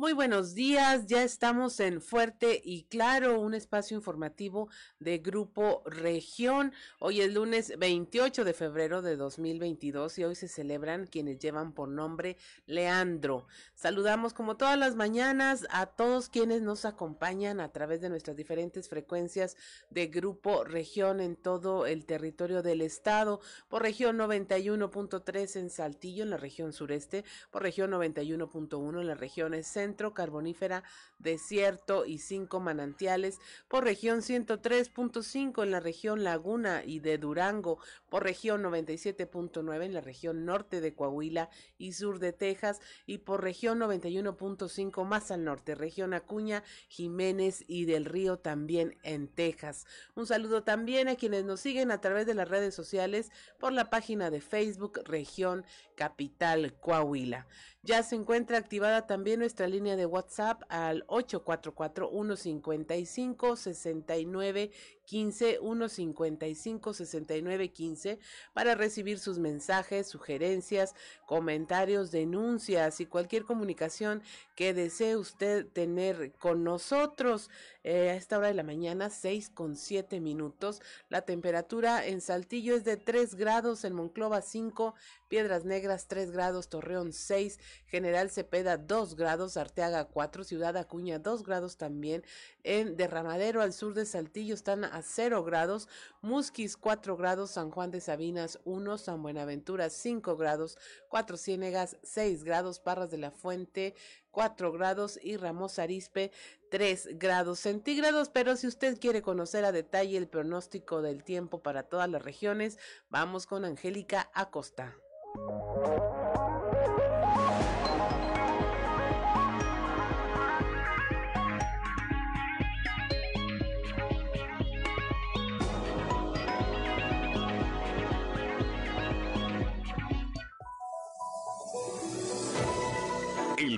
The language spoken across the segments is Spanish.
Muy buenos días, ya estamos en Fuerte y Claro, un espacio informativo de Grupo Región. Hoy es lunes 28 de febrero de 2022 y hoy se celebran quienes llevan por nombre Leandro. Saludamos como todas las mañanas a todos quienes nos acompañan a través de nuestras diferentes frecuencias de Grupo Región en todo el territorio del estado, por región 91.3 en Saltillo, en la región sureste, por región 91.1 en las regiones centro centro carbonífera, desierto y cinco manantiales, por región 103.5 en la región Laguna y de Durango, por región 97.9 en la región norte de Coahuila y sur de Texas y por región 91.5 más al norte, región Acuña, Jiménez y del Río también en Texas. Un saludo también a quienes nos siguen a través de las redes sociales por la página de Facebook Región Capital Coahuila. Ya se encuentra activada también nuestra línea de WhatsApp al 844-155-69 15 155 69 15 para recibir sus mensajes, sugerencias, comentarios, denuncias y cualquier comunicación que desee usted tener con nosotros. Eh, a esta hora de la mañana, 6 con 7 minutos. La temperatura en Saltillo es de 3 grados, en Monclova 5, Piedras Negras 3 grados, Torreón 6, General Cepeda 2 grados, Arteaga 4, Ciudad Acuña 2 grados también. En Derramadero al sur de Saltillo están a 0 grados, Musquis 4 grados, San Juan de Sabinas 1, San Buenaventura 5 grados, Cuatro Ciénegas 6 grados, Parras de la Fuente 4 grados y Ramos Arispe 3 grados centígrados. Pero si usted quiere conocer a detalle el pronóstico del tiempo para todas las regiones, vamos con Angélica Acosta.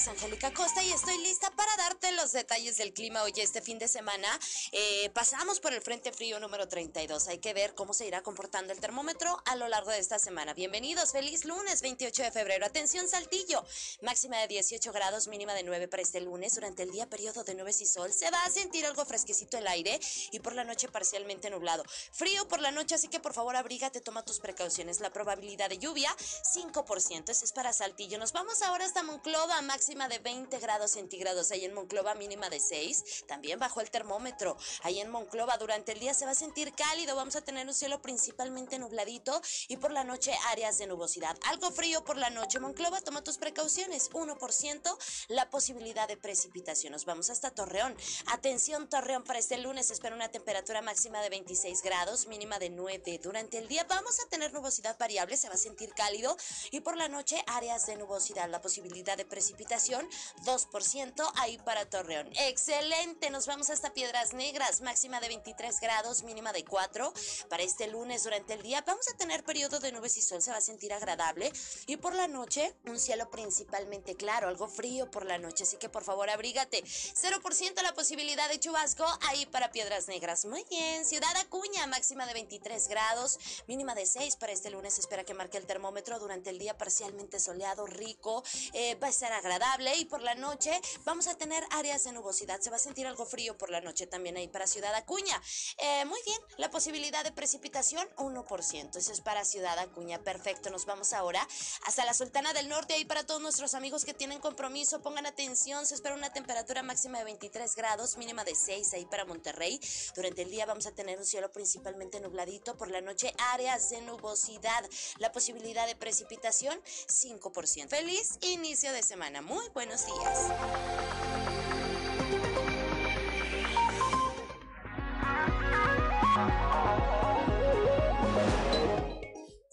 Es Angélica Costa y estoy lista para darte los detalles del clima hoy este fin de semana. Eh, pasamos por el Frente Frío número 32. Hay que ver cómo se irá comportando el termómetro a lo largo de esta semana. Bienvenidos, feliz lunes 28 de febrero. Atención Saltillo, máxima de 18 grados, mínima de 9 para este lunes. Durante el día periodo de nubes y sol. Se va a sentir algo fresquecito el aire y por la noche parcialmente nublado. Frío por la noche, así que por favor abrígate, toma tus precauciones. La probabilidad de lluvia, 5%. Ese es para Saltillo. Nos vamos ahora hasta Monclova, máxima máxima de 20 grados centígrados, ahí en Monclova mínima de 6, también bajó el termómetro, ahí en Monclova durante el día se va a sentir cálido, vamos a tener un cielo principalmente nubladito y por la noche áreas de nubosidad, algo frío por la noche, Monclova toma tus precauciones, 1% la posibilidad de precipitación, nos vamos hasta Torreón, atención Torreón para este lunes, espera una temperatura máxima de 26 grados, mínima de 9, durante el día vamos a tener nubosidad variable, se va a sentir cálido y por la noche áreas de nubosidad, la posibilidad de precipitación 2% ahí para Torreón. Excelente, nos vamos hasta Piedras Negras, máxima de 23 grados, mínima de 4. Para este lunes durante el día vamos a tener periodo de nubes y sol, se va a sentir agradable. Y por la noche, un cielo principalmente claro, algo frío por la noche, así que por favor abrígate. 0% la posibilidad de chubasco ahí para Piedras Negras. Muy bien, Ciudad Acuña, máxima de 23 grados, mínima de 6 para este lunes. Espera que marque el termómetro durante el día parcialmente soleado, rico, eh, va a ser agradable y por la noche vamos a tener áreas de nubosidad. Se va a sentir algo frío por la noche también ahí para Ciudad Acuña. Eh, muy bien, la posibilidad de precipitación 1%. Eso es para Ciudad Acuña. Perfecto, nos vamos ahora hasta la Sultana del Norte. Ahí para todos nuestros amigos que tienen compromiso, pongan atención. Se espera una temperatura máxima de 23 grados, mínima de 6 ahí para Monterrey. Durante el día vamos a tener un cielo principalmente nubladito. Por la noche áreas de nubosidad. La posibilidad de precipitación 5%. Feliz inicio de semana. Muy buenos días.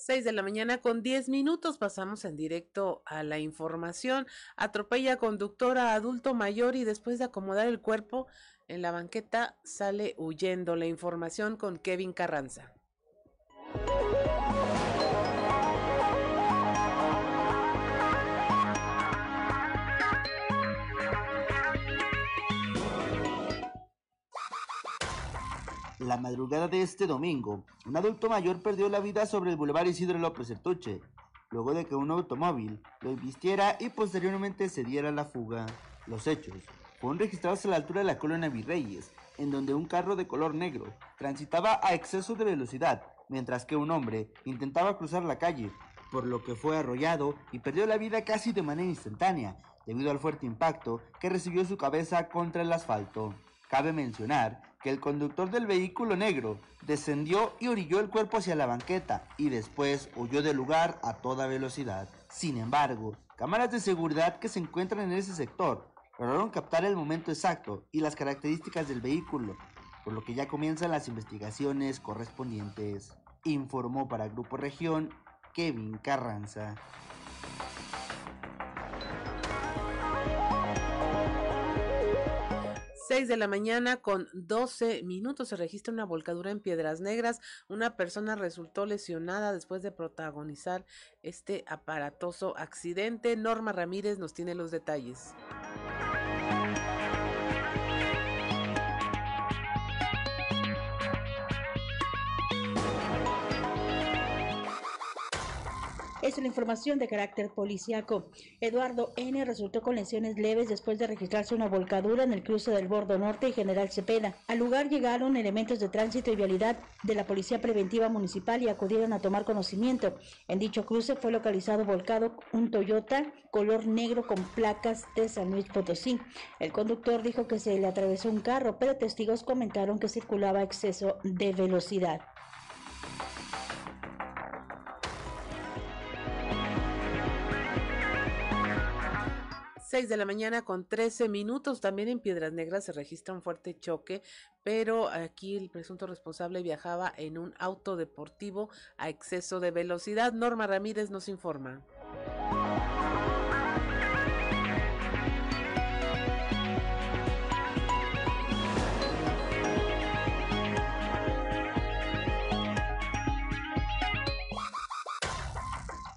6 de la mañana con 10 minutos pasamos en directo a la información. Atropella conductora adulto mayor y después de acomodar el cuerpo en la banqueta sale huyendo. La información con Kevin Carranza. La madrugada de este domingo, un adulto mayor perdió la vida sobre el Boulevard Isidro López Sertuche, luego de que un automóvil lo vistiera y posteriormente se diera la fuga. Los hechos fueron registrados a la altura de la colonia Virreyes, en donde un carro de color negro transitaba a exceso de velocidad, mientras que un hombre intentaba cruzar la calle, por lo que fue arrollado y perdió la vida casi de manera instantánea, debido al fuerte impacto que recibió su cabeza contra el asfalto. Cabe mencionar que el conductor del vehículo negro descendió y orilló el cuerpo hacia la banqueta y después huyó del lugar a toda velocidad. Sin embargo, cámaras de seguridad que se encuentran en ese sector lograron captar el momento exacto y las características del vehículo, por lo que ya comienzan las investigaciones correspondientes. Informó para Grupo Región Kevin Carranza. 6 de la mañana con 12 minutos se registra una volcadura en Piedras Negras. Una persona resultó lesionada después de protagonizar este aparatoso accidente. Norma Ramírez nos tiene los detalles. Es la información de carácter policiaco. Eduardo N. resultó con lesiones leves después de registrarse una volcadura en el cruce del Bordo Norte y General Cepeda. Al lugar llegaron elementos de tránsito y vialidad de la Policía Preventiva Municipal y acudieron a tomar conocimiento. En dicho cruce fue localizado volcado un Toyota color negro con placas de San Luis Potosí. El conductor dijo que se le atravesó un carro, pero testigos comentaron que circulaba exceso de velocidad. 6 de la mañana con 13 minutos. También en Piedras Negras se registra un fuerte choque, pero aquí el presunto responsable viajaba en un auto deportivo a exceso de velocidad. Norma Ramírez nos informa. '"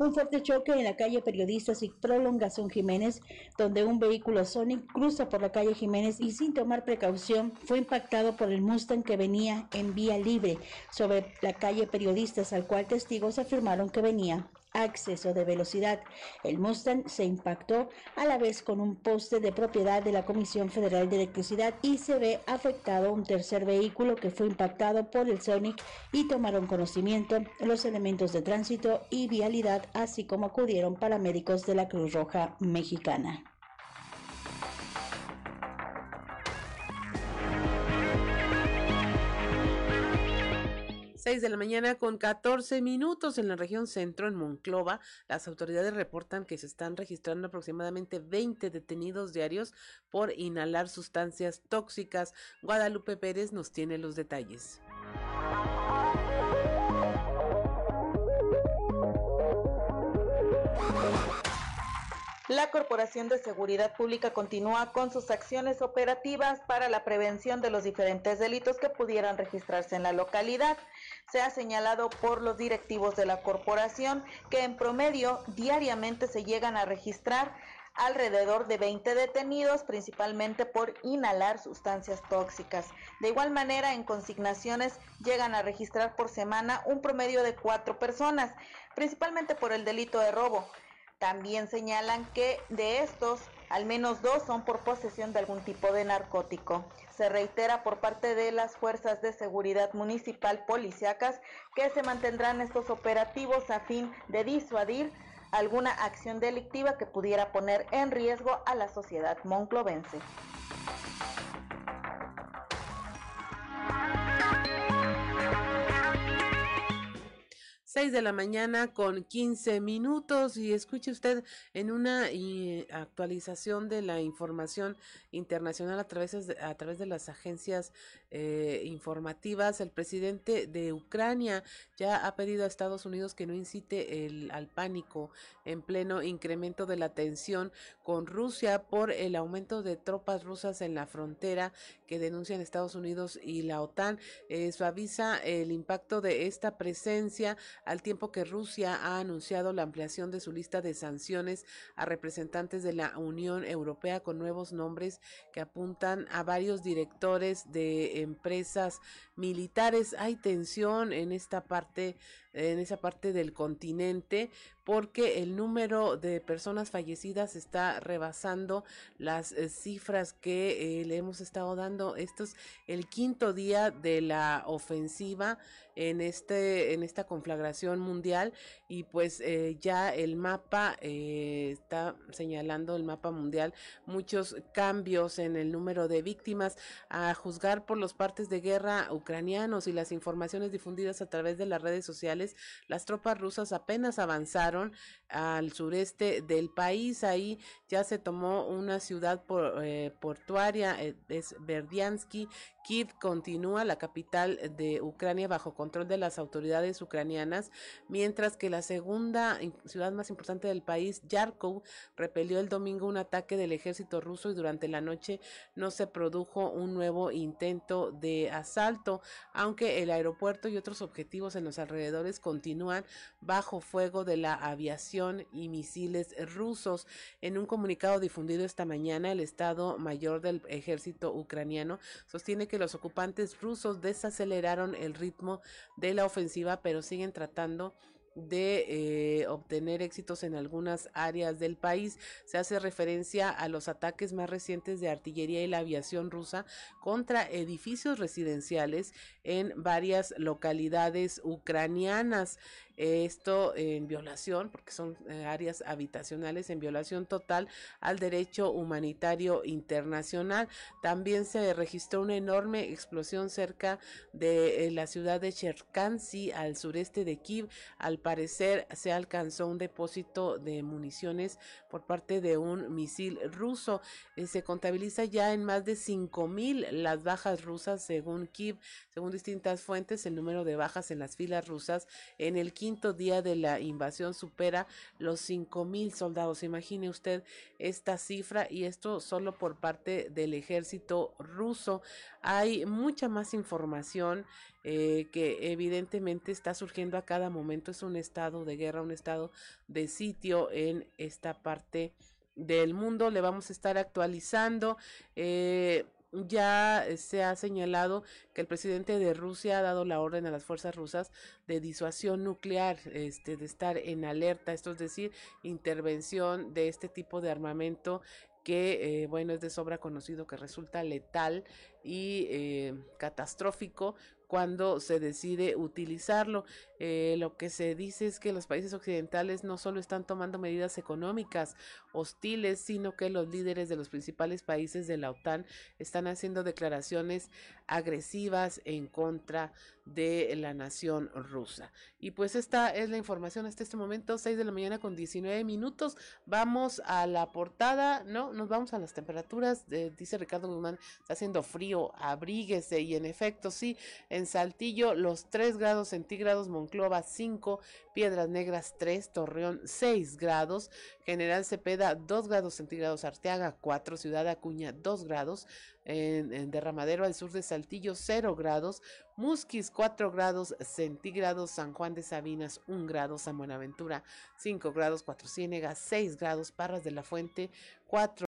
Un fuerte choque en la calle Periodistas y Prolongación Jiménez, donde un vehículo Sonic cruza por la calle Jiménez y sin tomar precaución fue impactado por el Mustang que venía en vía libre sobre la calle Periodistas, al cual testigos afirmaron que venía acceso de velocidad. El Mustang se impactó a la vez con un poste de propiedad de la Comisión Federal de Electricidad y se ve afectado un tercer vehículo que fue impactado por el Sonic y tomaron conocimiento los elementos de tránsito y vialidad, así como acudieron paramédicos de la Cruz Roja Mexicana. 6 de la mañana con 14 minutos en la región centro, en Monclova. Las autoridades reportan que se están registrando aproximadamente 20 detenidos diarios por inhalar sustancias tóxicas. Guadalupe Pérez nos tiene los detalles. La Corporación de Seguridad Pública continúa con sus acciones operativas para la prevención de los diferentes delitos que pudieran registrarse en la localidad. Se ha señalado por los directivos de la corporación que en promedio diariamente se llegan a registrar alrededor de 20 detenidos, principalmente por inhalar sustancias tóxicas. De igual manera, en consignaciones llegan a registrar por semana un promedio de cuatro personas, principalmente por el delito de robo. También señalan que de estos, al menos dos son por posesión de algún tipo de narcótico. Se reitera por parte de las fuerzas de seguridad municipal policiacas que se mantendrán estos operativos a fin de disuadir alguna acción delictiva que pudiera poner en riesgo a la sociedad monclovense. 6 de la mañana con 15 minutos y escuche usted en una actualización de la información internacional a través de, a través de las agencias eh, informativas, el presidente de Ucrania ya ha pedido a Estados Unidos que no incite el, al pánico en pleno incremento de la tensión con Rusia por el aumento de tropas rusas en la frontera que denuncian Estados Unidos y la OTAN. Eh, suaviza el impacto de esta presencia al tiempo que Rusia ha anunciado la ampliación de su lista de sanciones a representantes de la Unión Europea con nuevos nombres que apuntan a varios directores de empresas militares. Hay tensión en esta parte en esa parte del continente porque el número de personas fallecidas está rebasando las eh, cifras que eh, le hemos estado dando. Esto es el quinto día de la ofensiva en este en esta conflagración mundial y pues eh, ya el mapa está señalando el mapa mundial muchos cambios en el número de víctimas a juzgar por los partes de guerra ucranianos y las informaciones difundidas a través de las redes sociales las tropas rusas apenas avanzaron al sureste del país. Ahí ya se tomó una ciudad eh, portuaria es Verdiansky Kiev continúa la capital de Ucrania bajo control de las autoridades ucranianas, mientras que la segunda ciudad más importante del país, Yarkov, repelió el domingo un ataque del ejército ruso y durante la noche no se produjo un nuevo intento de asalto, aunque el aeropuerto y otros objetivos en los alrededores continúan bajo fuego de la aviación y misiles rusos. En un comunicado difundido esta mañana, el Estado Mayor del Ejército ucraniano sostiene que los ocupantes rusos desaceleraron el ritmo de la ofensiva, pero siguen tratando de eh, obtener éxitos en algunas áreas del país. Se hace referencia a los ataques más recientes de artillería y la aviación rusa contra edificios residenciales en varias localidades ucranianas. Esto en violación, porque son eh, áreas habitacionales, en violación total al derecho humanitario internacional. También se registró una enorme explosión cerca de eh, la ciudad de Cherkansy, al sureste de Kiev. Al parecer se alcanzó un depósito de municiones por parte de un misil ruso. Eh, se contabiliza ya en más de 5.000 las bajas rusas según Kiev. Según distintas fuentes, el número de bajas en las filas rusas en el quinto día de la invasión supera los cinco mil soldados. Imagine usted esta cifra y esto solo por parte del ejército ruso. Hay mucha más información eh, que evidentemente está surgiendo a cada momento. Es un estado de guerra, un estado de sitio en esta parte del mundo. Le vamos a estar actualizando. Eh, ya se ha señalado que el presidente de Rusia ha dado la orden a las fuerzas rusas de disuasión nuclear, este, de estar en alerta, esto es decir, intervención de este tipo de armamento que, eh, bueno, es de sobra conocido que resulta letal y eh, catastrófico cuando se decide utilizarlo. Eh, lo que se dice es que los países occidentales no solo están tomando medidas económicas hostiles, sino que los líderes de los principales países de la OTAN están haciendo declaraciones agresivas en contra de la nación rusa. Y pues esta es la información hasta este momento, 6 de la mañana con 19 minutos. Vamos a la portada, ¿no? Nos vamos a las temperaturas. dice Ricardo Guzmán, está haciendo frío, abríguese. Y en efecto, sí, en Saltillo los 3 grados centígrados, Monclova 5, Piedras Negras 3, Torreón 6 grados, General Cepeda 2 grados centígrados, Arteaga 4, Ciudad Acuña 2 grados, en, Derramadero al sur de Saltillo 0 grados, Musquis 4 grados centígrados, San Juan de Sabinas 1 grado, San Buenaventura 5 grados, Cuatro Ciénegas 6 grados, Parras de la Fuente 4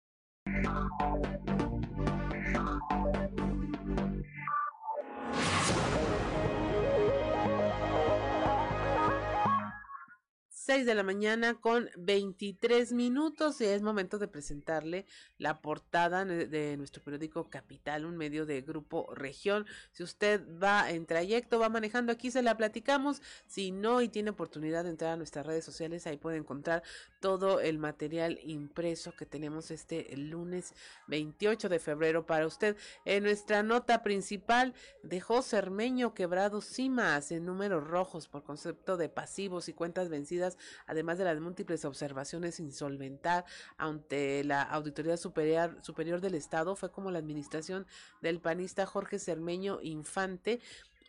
6 de la mañana con 23 minutos y es momento de presentarle la portada de nuestro periódico Capital, un medio de Grupo Región. Si usted va en trayecto, va manejando, aquí se la platicamos. Si no y tiene oportunidad de entrar a nuestras redes sociales, ahí puede encontrar todo el material impreso que tenemos este lunes 28 de febrero para usted. En nuestra nota principal dejó Cermeño quebrado cimas en números rojos por concepto de pasivos y cuentas vencidas además de las múltiples observaciones sin solventar ante la Auditoría Superior, Superior del Estado, fue como la administración del panista Jorge Cermeño Infante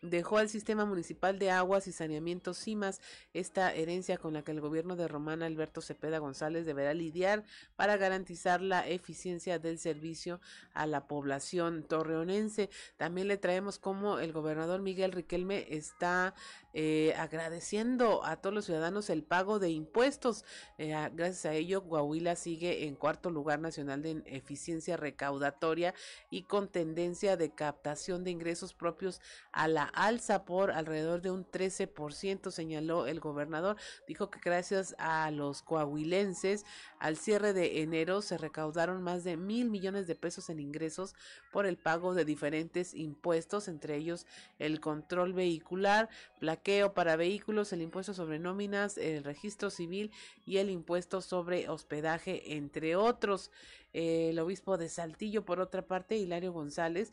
dejó al sistema municipal de aguas y saneamiento CIMAS esta herencia con la que el gobierno de Román Alberto Cepeda González deberá lidiar para garantizar la eficiencia del servicio a la población torreonense. También le traemos como el gobernador Miguel Riquelme está eh, agradeciendo a todos los ciudadanos el pago de impuestos. Eh, gracias a ello, Coahuila sigue en cuarto lugar nacional de eficiencia recaudatoria y con tendencia de captación de ingresos propios a la alza por alrededor de un 13%, señaló el gobernador. Dijo que gracias a los coahuilenses, al cierre de enero se recaudaron más de mil millones de pesos en ingresos por el pago de diferentes impuestos, entre ellos el control vehicular, plaqueo para vehículos, el impuesto sobre nóminas, el registro civil y el impuesto sobre hospedaje, entre otros. el obispo de Saltillo, por otra parte, Hilario González,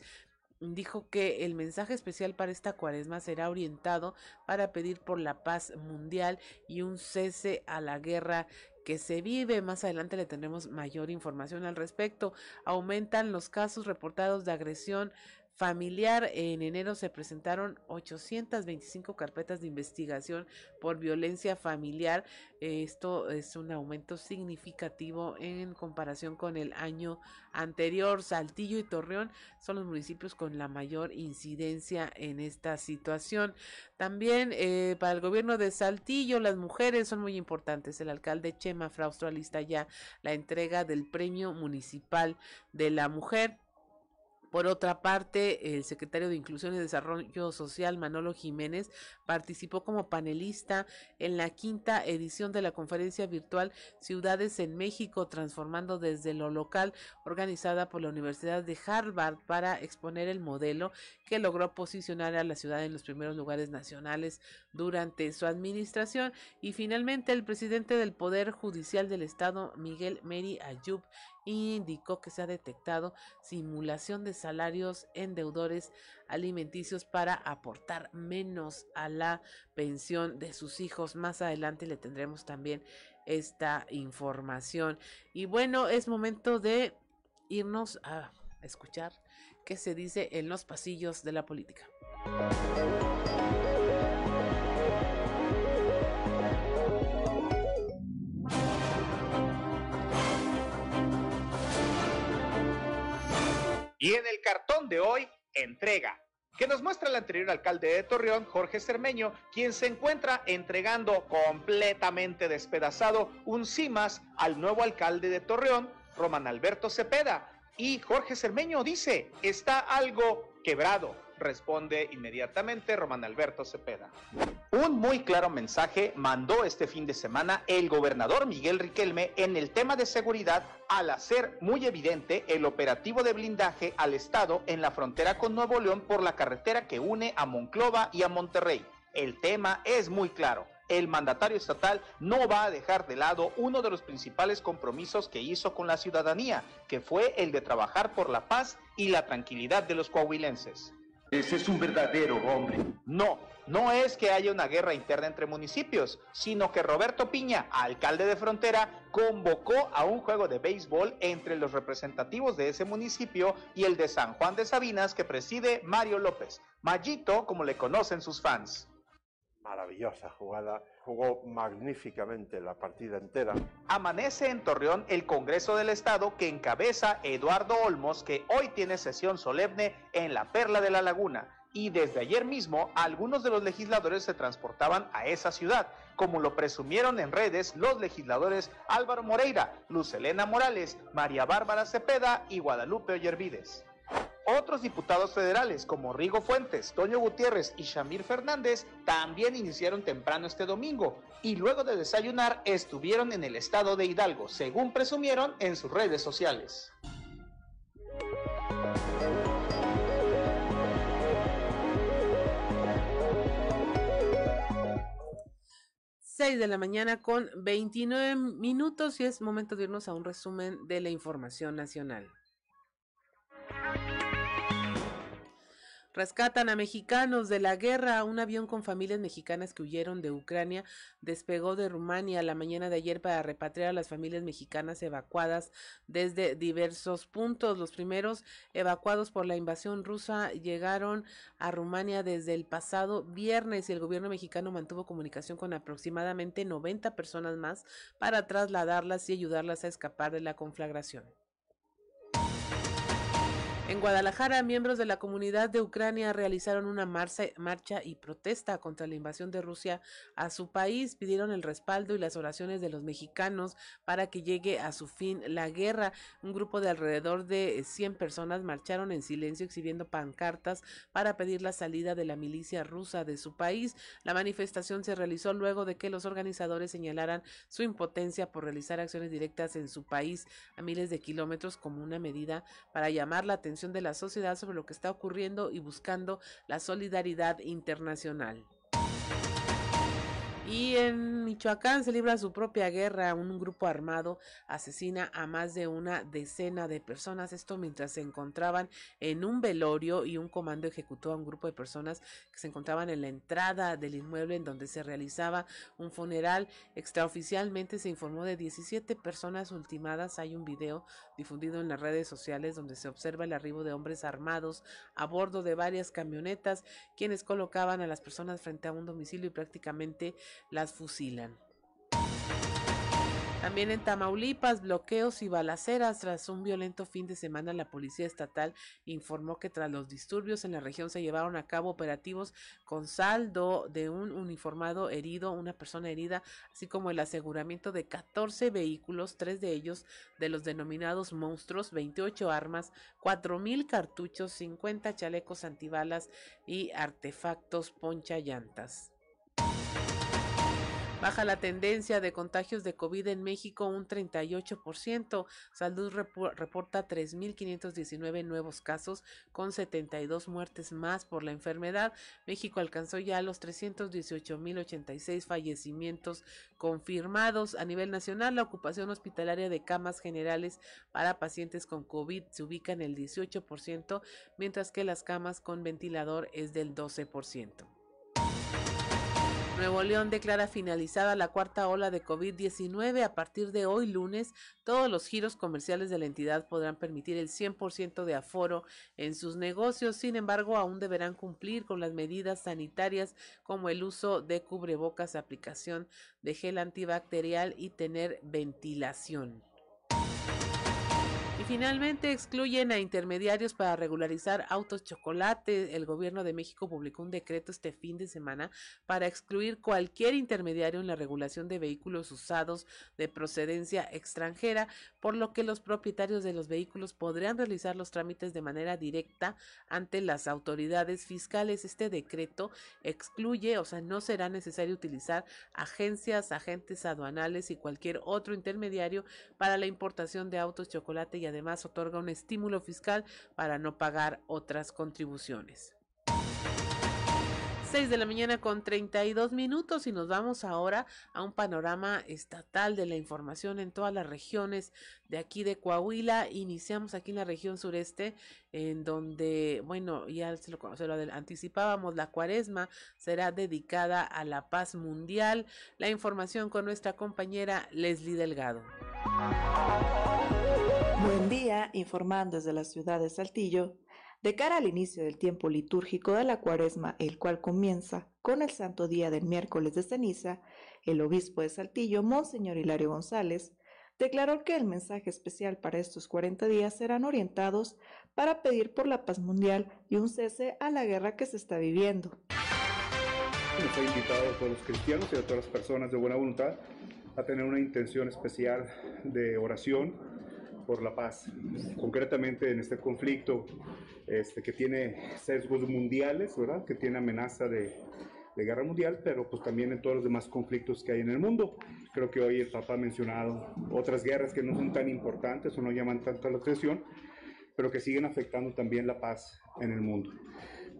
dijo que el mensaje especial para esta cuaresma será orientado para pedir por la paz mundial y un cese a la guerra que se vive. Más adelante le tendremos mayor información al respecto. Aumentan los casos reportados de agresión familiar. En enero se presentaron 825 carpetas de investigación por violencia familiar. Esto es un aumento significativo en comparación con el año anterior. Saltillo y Torreón son los municipios con la mayor incidencia en esta situación. También eh, para el gobierno de Saltillo las mujeres son muy importantes. El alcalde Chema Fraustro alista ya la entrega del premio municipal de la mujer por otra parte, el secretario de Inclusión y Desarrollo Social, Manolo Jiménez, participó como panelista en la quinta edición de la conferencia virtual Ciudades en México, transformando desde lo local, organizada por la Universidad de Harvard para exponer el modelo que logró posicionar a la ciudad en los primeros lugares nacionales durante su administración. Y finalmente, el presidente del Poder Judicial del Estado, Miguel Meri Ayub, indicó que se ha detectado simulación de salarios en deudores alimenticios para aportar menos a la pensión de sus hijos. Más adelante le tendremos también esta información. Y bueno, es momento de irnos a escuchar qué se dice en los pasillos de la política. Y en el cartón de hoy, entrega, que nos muestra el anterior alcalde de Torreón, Jorge Cermeño, quien se encuentra entregando completamente despedazado un CIMAS al nuevo alcalde de Torreón, Román Alberto Cepeda. Y Jorge Cermeño dice, está algo quebrado responde inmediatamente Román Alberto Cepeda. Un muy claro mensaje mandó este fin de semana el gobernador Miguel Riquelme en el tema de seguridad al hacer muy evidente el operativo de blindaje al Estado en la frontera con Nuevo León por la carretera que une a Monclova y a Monterrey. El tema es muy claro. El mandatario estatal no va a dejar de lado uno de los principales compromisos que hizo con la ciudadanía, que fue el de trabajar por la paz y la tranquilidad de los coahuilenses. Ese es un verdadero hombre. No, no es que haya una guerra interna entre municipios, sino que Roberto Piña, alcalde de Frontera, convocó a un juego de béisbol entre los representativos de ese municipio y el de San Juan de Sabinas que preside Mario López, Mayito como le conocen sus fans maravillosa jugada, jugó magníficamente la partida entera. Amanece en Torreón el Congreso del Estado que encabeza Eduardo Olmos, que hoy tiene sesión solemne en la Perla de la Laguna. Y desde ayer mismo algunos de los legisladores se transportaban a esa ciudad, como lo presumieron en redes los legisladores Álvaro Moreira, Luz Elena Morales, María Bárbara Cepeda y Guadalupe Ollervides. Otros diputados federales como Rigo Fuentes, Toño Gutiérrez y Shamir Fernández también iniciaron temprano este domingo y luego de desayunar estuvieron en el estado de Hidalgo, según presumieron en sus redes sociales. Seis de la mañana con 29 minutos y es momento de irnos a un resumen de la información nacional. Rescatan a mexicanos de la guerra. Un avión con familias mexicanas que huyeron de Ucrania despegó de Rumania la mañana de ayer para repatriar a las familias mexicanas evacuadas desde diversos puntos. Los primeros evacuados por la invasión rusa llegaron a Rumania desde el pasado viernes y el gobierno mexicano mantuvo comunicación con aproximadamente 90 personas más para trasladarlas y ayudarlas a escapar de la conflagración. En Guadalajara, miembros de la comunidad de Ucrania realizaron una marcha, y protesta contra la invasión de Rusia a su país. Pidieron el respaldo y las oraciones de los mexicanos para que llegue a su fin la guerra. Un grupo de alrededor de 100 personas marcharon en silencio exhibiendo pancartas para pedir la salida de la milicia rusa de su país. La manifestación se realizó luego de que los organizadores señalaran su impotencia por realizar acciones directas en su país a miles de kilómetros como una medida para llamar la atención de la sociedad sobre lo que está ocurriendo y buscando la solidaridad internacional. Y en Michoacán se libra su propia guerra. Un grupo armado asesina a más de una decena de personas. Esto mientras se encontraban en un velorio y un comando ejecutó a un grupo de personas que se encontraban en la entrada del inmueble en donde se realizaba un funeral. Extraoficialmente se informó de 17 personas ultimadas. Hay un video difundido en las redes sociales donde se observa el arribo de hombres armados a bordo de varias camionetas, quienes colocaban a las personas frente a un domicilio y prácticamente las fusilan. También en Tamaulipas, bloqueos y balaceras. Tras un violento fin de semana, la Policía Estatal informó que tras los disturbios en la región se llevaron a cabo operativos con saldo de un uniformado herido, una persona herida, así como el aseguramiento de 14 vehículos, tres de ellos de los denominados monstruos, 28 armas, 4.000 cartuchos, 50 chalecos antibalas y artefactos poncha llantas. Baja la tendencia de contagios de COVID en México un 38%. Salud reporta 3.519 nuevos casos con 72 muertes más por la enfermedad. México alcanzó ya los 318.086 fallecimientos confirmados. A nivel nacional, la ocupación hospitalaria de camas generales para pacientes con COVID se ubica en el 18%, mientras que las camas con ventilador es del 12%. Nuevo León declara finalizada la cuarta ola de COVID-19. A partir de hoy lunes, todos los giros comerciales de la entidad podrán permitir el 100% de aforo en sus negocios. Sin embargo, aún deberán cumplir con las medidas sanitarias como el uso de cubrebocas, aplicación de gel antibacterial y tener ventilación finalmente excluyen a intermediarios para regularizar autos chocolate. El gobierno de México publicó un decreto este fin de semana para excluir cualquier intermediario en la regulación de vehículos usados de procedencia extranjera, por lo que los propietarios de los vehículos podrían realizar los trámites de manera directa ante las autoridades fiscales. Este decreto excluye, o sea, no será necesario utilizar agencias, agentes aduanales y cualquier otro intermediario para la importación de autos chocolate y además además otorga un estímulo fiscal para no pagar otras contribuciones. 6 de la mañana con 32 minutos y nos vamos ahora a un panorama estatal de la información en todas las regiones de aquí de Coahuila. Iniciamos aquí en la región sureste, en donde, bueno, ya se lo, se lo anticipábamos, la cuaresma será dedicada a la paz mundial. La información con nuestra compañera Leslie Delgado. Buen día, informando desde la ciudad de Saltillo. De cara al inicio del tiempo litúrgico de la cuaresma, el cual comienza con el santo día del miércoles de ceniza, el obispo de Saltillo, Monseñor Hilario González, declaró que el mensaje especial para estos 40 días serán orientados para pedir por la paz mundial y un cese a la guerra que se está viviendo. Nos ha invitado a todos los cristianos y a todas las personas de buena voluntad a tener una intención especial de oración por la paz, concretamente en este conflicto este, que tiene sesgos mundiales, ¿verdad? que tiene amenaza de, de, guerra mundial, pero pues también en todos los demás conflictos que hay en el mundo. Creo que hoy el Papa ha mencionado otras guerras que no son tan importantes o no llaman tanto la atención, pero que siguen afectando también la paz en el mundo.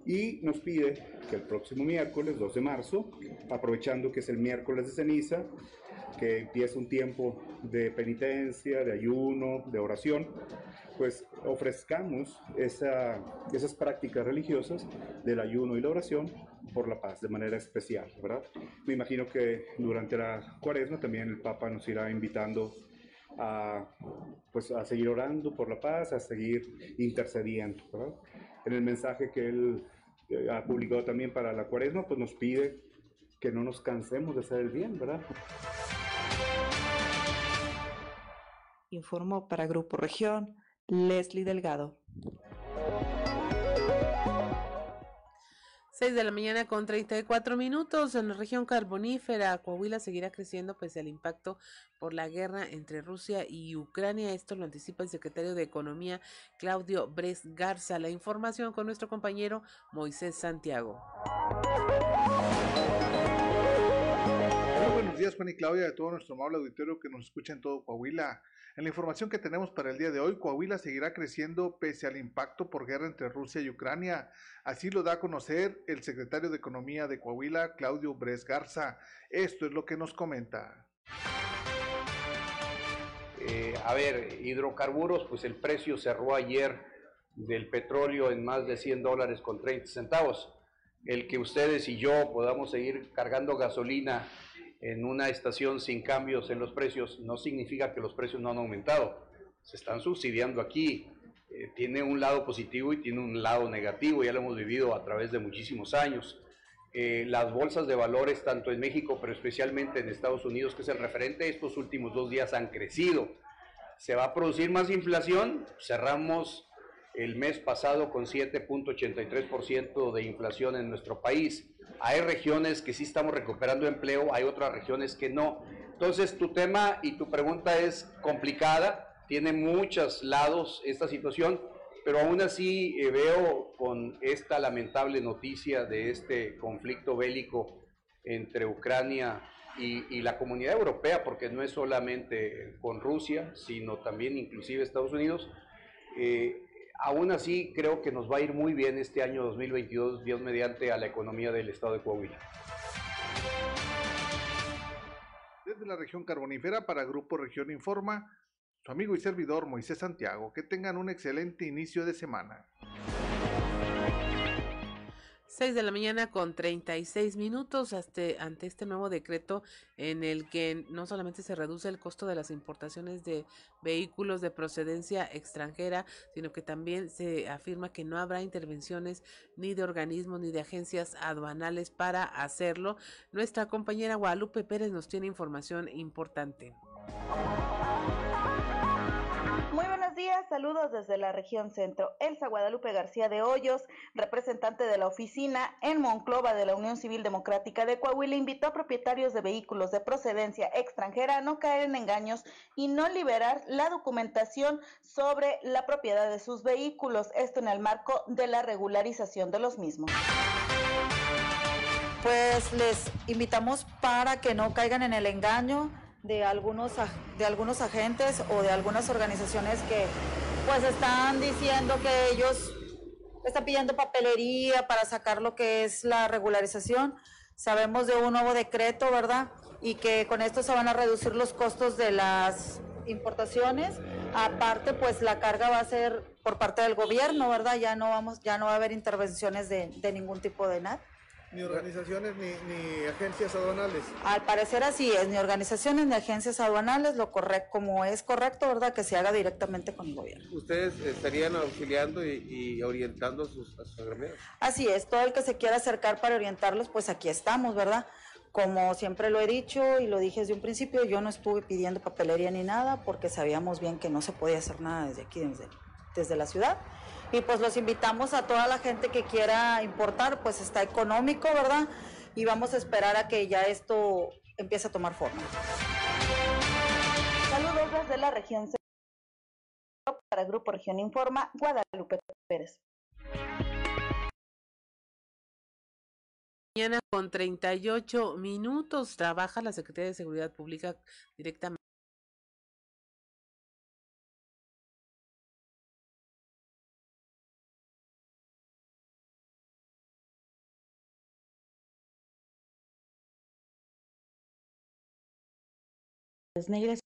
y nos pide que el próximo miércoles 2 de marzo, aprovechando que es el miércoles de ceniza, que empieza un tiempo de penitencia, de ayuno, de oración, pues ofrezcamos esa, esas prácticas religiosas del ayuno y la oración por la paz de manera especial, ¿verdad? Me imagino que durante la cuaresma también el Papa nos irá invitando a, pues, a seguir orando por la paz, a seguir intercediendo, ¿verdad? En el mensaje que él eh, ha publicado también para la cuaresma, pues nos pide que no nos cansemos de hacer el bien, ¿verdad? Informó para Grupo Región Leslie Delgado. 6 de la mañana con 34 minutos en la región carbonífera. Coahuila seguirá creciendo pese al impacto por la guerra entre Rusia y Ucrania. Esto lo anticipa el secretario de Economía Claudio Bres Garza. La información con nuestro compañero Moisés Santiago. Buenos días Juan y Claudia de todo nuestro amable auditorio que nos escucha en todo Coahuila. En la información que tenemos para el día de hoy, Coahuila seguirá creciendo pese al impacto por guerra entre Rusia y Ucrania. Así lo da a conocer el secretario de Economía de Coahuila, Claudio Bres Garza. Esto es lo que nos comenta. Eh, a ver, hidrocarburos, pues el precio cerró ayer del petróleo en más de 100 dólares con 30 centavos. El que ustedes y yo podamos seguir cargando gasolina en una estación sin cambios en los precios no significa que los precios no han aumentado. Se están subsidiando aquí. Eh, tiene un lado positivo y tiene un lado negativo, ya lo hemos vivido a través de muchísimos años. Eh, las bolsas de valores, tanto en México, pero especialmente en Estados Unidos, que es el referente, estos últimos dos días han crecido. ¿Se va a producir más inflación? Cerramos el mes pasado con 7.83% de inflación en nuestro país. Hay regiones que sí estamos recuperando empleo, hay otras regiones que no. Entonces, tu tema y tu pregunta es complicada, tiene muchos lados esta situación, pero aún así eh, veo con esta lamentable noticia de este conflicto bélico entre Ucrania y, la comunidad europea, porque no es solamente con Rusia, sino también inclusive Estados Unidos, eh, aún así creo que nos va a ir muy bien este año 2022, Dios mediante, a la economía del estado de Coahuila. Desde la región carbonífera para Grupo Región Informa, su amigo y servidor Moisés Santiago. Que tengan un excelente inicio de semana. 6 de la mañana con 36 minutos ante, ante este nuevo decreto en el que no solamente se reduce el costo de las importaciones de vehículos de procedencia extranjera, sino que también se afirma que no habrá intervenciones ni de organismos ni de agencias aduanales para hacerlo. Nuestra compañera Guadalupe Pérez nos tiene información importante días, saludos desde la región centro. Elsa Guadalupe García de Hoyos, representante de la oficina en Monclova de la Unión Civil Democrática de Coahuila, invitó a propietarios de vehículos de procedencia extranjera a no caer en engaños y no liberar la documentación sobre la propiedad de sus vehículos, esto en el marco de la regularización de los mismos pues les invitamos para que no caigan en el engaño de algunos, de algunos agentes o de algunas organizaciones que pues están diciendo que ellos están pidiendo papelería para sacar lo que es la regularización. Sabemos de un nuevo decreto, ¿verdad? Y que con esto se van a reducir los costos de las importaciones. Aparte, pues la carga va a ser por parte del gobierno, ¿verdad? Ya no vamos, ya no va a haber intervenciones de, de ningún tipo de nada ni organizaciones ni, ni, agencias aduanales. Al parecer así es, ni organizaciones ni agencias aduanales, lo correcto, como es correcto, ¿verdad? Que se haga directamente con el gobierno. ¿Ustedes estarían auxiliando y, orientando a sus, a sus Así es, todo el que se quiera acercar para orientarlos, pues aquí estamos, ¿verdad? Como siempre lo he dicho y lo dije desde un principio, yo no estuve pidiendo papelería ni nada porque sabíamos bien que no se podía hacer nada desde aquí, desde, desde la ciudad y pues los invitamos a toda la gente que quiera importar, pues está económico, ¿verdad? Y vamos a esperar a que ya esto empiece a tomar forma. Saludos desde la región para el Grupo Región Informa, Guadalupe Pérez. Mañana con 38 minutos trabaja la Secretaría de Seguridad Pública directamente negras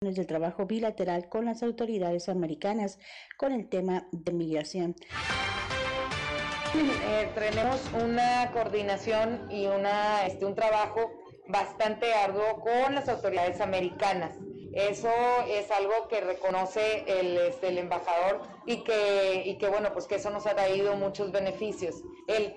del trabajo bilateral con las autoridades americanas con el tema de migración. Eh, tenemos una coordinación y una, este, un trabajo bastante arduo con las autoridades americanas. Eso es algo que reconoce el, este, el embajador y que, y que, bueno, pues que eso nos ha traído muchos beneficios. El,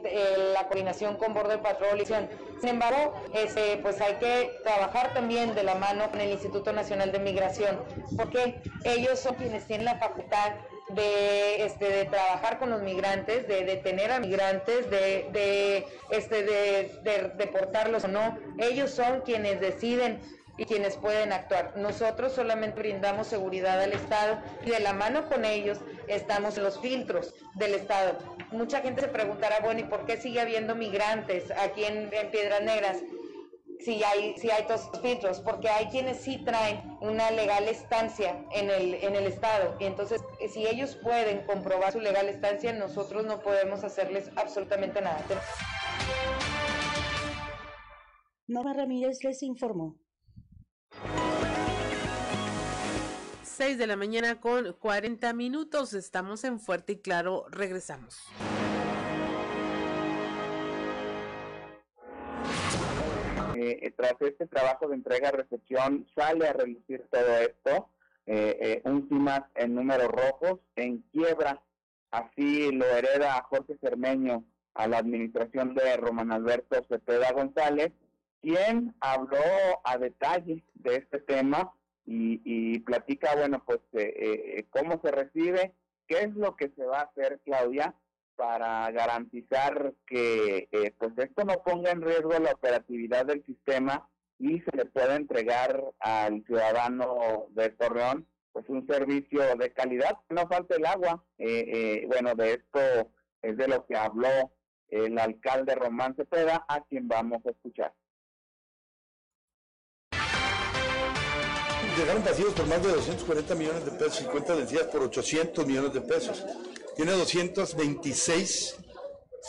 la coordinación con Border Patrol. Sin embargo, este, pues hay que trabajar también de la mano con el Instituto Nacional de Migración, porque ellos son quienes tienen la facultad de, este, de trabajar con los migrantes, de detener a migrantes, de, este, de, de deportarlos o no. Ellos son quienes deciden y quienes pueden actuar. Nosotros solamente brindamos seguridad al Estado y de la mano con ellos estamos los filtros del Estado. Mucha gente se preguntará, bueno, ¿y por qué sigue habiendo migrantes aquí en, en Piedras Negras? Si hay, si hay todos filtros, porque hay quienes sí traen una legal estancia en el, en el Estado. Y entonces, si ellos pueden comprobar su legal estancia, nosotros no podemos hacerles absolutamente nada. Nova Ramírez les informó. 6 de la mañana con 40 minutos. Estamos en Fuerte y Claro. Regresamos. Eh, tras este trabajo de entrega-recepción sale a reducir todo esto, eh, eh, un CIMAS en números rojos, en quiebra. Así lo hereda Jorge Cermeño a la administración de Román Alberto Cepeda González, quien habló a detalle de este tema y, y platica, bueno, pues cómo se recibe, qué es lo que se va a hacer, Claudia, para garantizar que eh, pues esto no ponga en riesgo la operatividad del sistema y se le pueda entregar al ciudadano de Torreón pues un servicio de calidad, no falta el agua. Eh, eh, bueno, de esto es de lo que habló el alcalde Román Cepeda, a quien vamos a escuchar. Llegaron vacíos por más de 240 millones de pesos y cuentas vencidas por 800 millones de pesos tiene 226,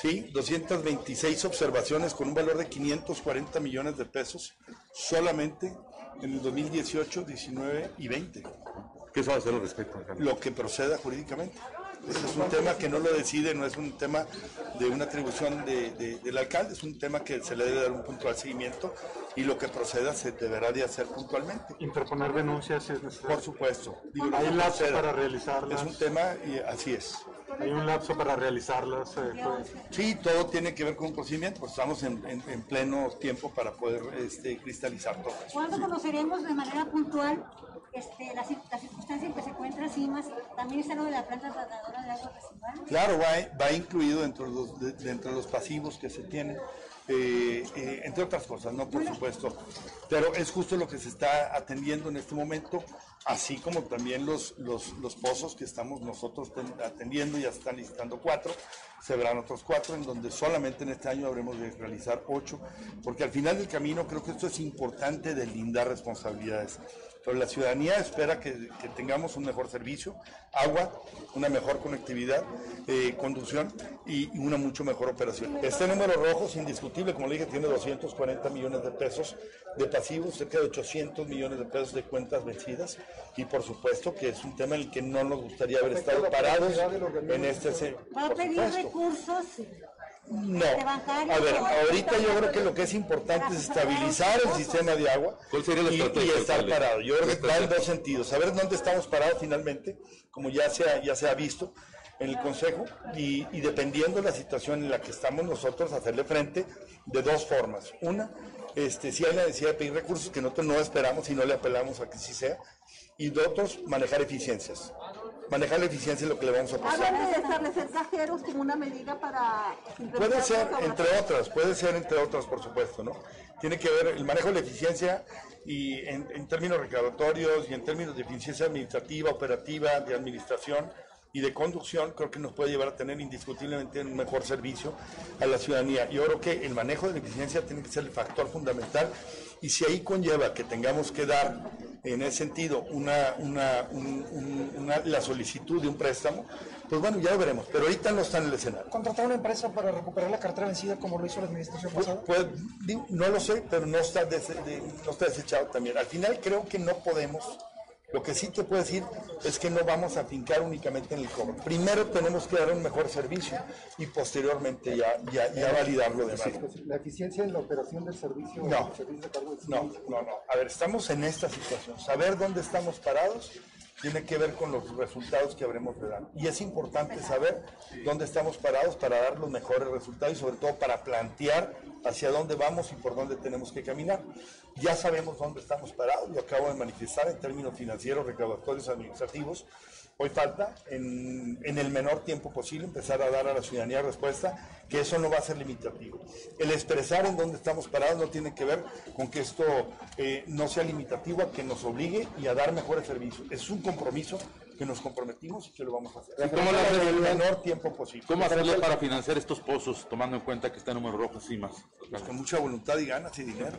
¿sí? 226 observaciones con un valor de 540 millones de pesos solamente en el 2018, 19 y 20. ¿Qué se va a hacer al respecto? Lo que proceda jurídicamente. Ese es un tema que no lo decide, no es un tema de una atribución de, de, del alcalde, es un tema que se le debe dar un puntual seguimiento y lo que proceda se deberá de hacer puntualmente. ¿Interponer denuncias es necesario? Por supuesto. Digo, ¿Hay lapso para realizarlas? Es un tema y así es. ¿Hay un lapso para realizarlas? Eh, pues? Sí, todo tiene que ver con un procedimiento, pues estamos en, en, en pleno tiempo para poder este, cristalizar todo eso. ¿Cuándo conoceremos de manera puntual este, la, la, circunstancia en que se encuentra CIMAS, también está lo de la planta tratadora de agua residual. Claro, va, va incluido dentro de, los, de, dentro de los pasivos que se tienen. Eh, eh, entre otras cosas, ¿no? Por supuesto. Pero es justo lo que se está atendiendo en este momento, así como también los, los, los pozos que estamos nosotros atendiendo, ya están listando cuatro, se verán otros cuatro, en donde solamente en este año habremos de realizar ocho, porque al final del camino creo que esto es importante de lindar responsabilidades pero la ciudadanía espera que, que, tengamos un mejor servicio, agua, una mejor conectividad, eh, conducción y, y, una mucho mejor operación. Este número rojo es indiscutible, como le dije, tiene 240 millones de pesos de pasivos, cerca de 800 millones de pesos de cuentas vencidas y por supuesto que es un tema en el que no nos gustaría haber estado parados en este... ¿Va a pedir recursos? No. A ver, ahorita yo creo que lo que es importante es estabilizar el sistema de agua y, y, estar parado. Yo creo que va en dos sentidos. Saber dónde estamos parados finalmente, como ya se ha, ya se ha visto en el Consejo, y, y dependiendo de la situación en la que estamos nosotros, hacerle frente de dos formas. Una, este, si hay la necesidad de pedir recursos que nosotros no esperamos y no le apelamos a que sí sea, y de otros, manejar eficiencias manejar la eficiencia es lo que le vamos a pasar. ¿Hablan de establecer cajeros como una medida para... Puede ser, entre otras, puede ser entre otras, por supuesto, ¿no? Tiene que ver el manejo de la eficiencia y en, en términos recaudatorios y en términos de eficiencia administrativa, operativa, de administración, y de conducción, creo que nos puede llevar a tener indiscutiblemente un mejor servicio a la ciudadanía. Yo creo que el manejo de la eficiencia tiene que ser el factor fundamental y si ahí conlleva que tengamos que dar en ese sentido una, una, un- un- una- la solicitud de un préstamo, pues bueno, ya lo veremos, pero ahorita no está en el escenario. ¿Contratar una empresa para recuperar la cartera vencida como lo hizo la administración pasada? Pues, no lo sé, pero no está, des- de- no está desechado también. Al final creo que no podemos, lo que sí te puedo decir es que no vamos a fincar únicamente en el cobro. Primero tenemos que dar un mejor servicio y posteriormente ya, ya, ya validar lo demás. La eficiencia en la operación del servicio, No. servicio de cargo de No, no, no. A ver, estamos en esta situación. Saber dónde estamos parados tiene que ver con los resultados que habremos de dar. Y es importante saber dónde estamos parados para dar los mejores resultados y sobre todo para plantear hacia dónde vamos y por dónde tenemos que caminar. Ya sabemos dónde estamos parados, lo acabo de manifestar en términos financieros, recaudatorios, administrativos. Hoy falta, en, en el menor tiempo posible, empezar a dar a la ciudadanía respuesta, que eso no va a ser limitativo. El expresar en dónde estamos parados no tiene que ver con que esto eh, no sea limitativo, a que nos obligue y a dar mejores servicios. Es un compromiso que nos comprometimos y que lo vamos a hacer. ¿Y cómo lo en hace el menor tiempo posible. ¿Cómo hacerle para financiar estos pozos, tomando en cuenta que está en números rojos y más? Pues con mucha voluntad y ganas y dinero.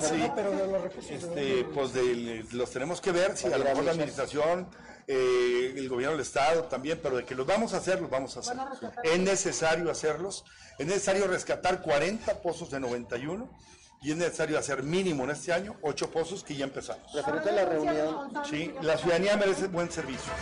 Sí. pero de los recursos Este, pues de- los tenemos que ver, si a lo mejor la administración, eh, el gobierno del Estado también, pero de que los vamos a hacer, los vamos a hacer. Es necesario hacerlos, es necesario rescatar 40 pozos de 91 y es necesario hacer mínimo en este año 8 pozos que ya empezamos. Referente a la reunión, Sí, la ciudadanía merece buen servicio.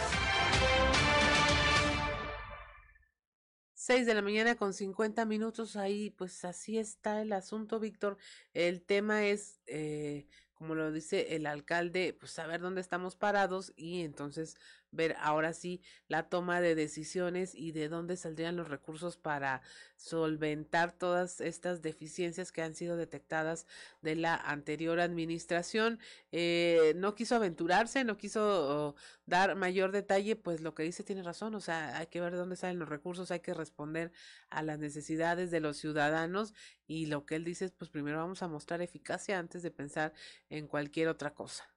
6 de la mañana con 50 minutos ahí, pues así está el asunto, Víctor. El tema es, eh, como lo dice el alcalde, pues saber dónde estamos parados y entonces ver ahora sí la toma de decisiones y de dónde saldrían los recursos para solventar todas estas deficiencias que han sido detectadas de la anterior administración. Eh, no quiso aventurarse, no quiso oh, dar mayor detalle, pues lo que dice tiene razón, o sea, hay que ver dónde salen los recursos, hay que responder a las necesidades de los ciudadanos y lo que él dice es, pues primero vamos a mostrar eficacia antes de pensar en cualquier otra cosa.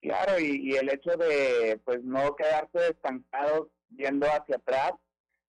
Claro, y, y el hecho de pues no quedarse estancados viendo hacia atrás,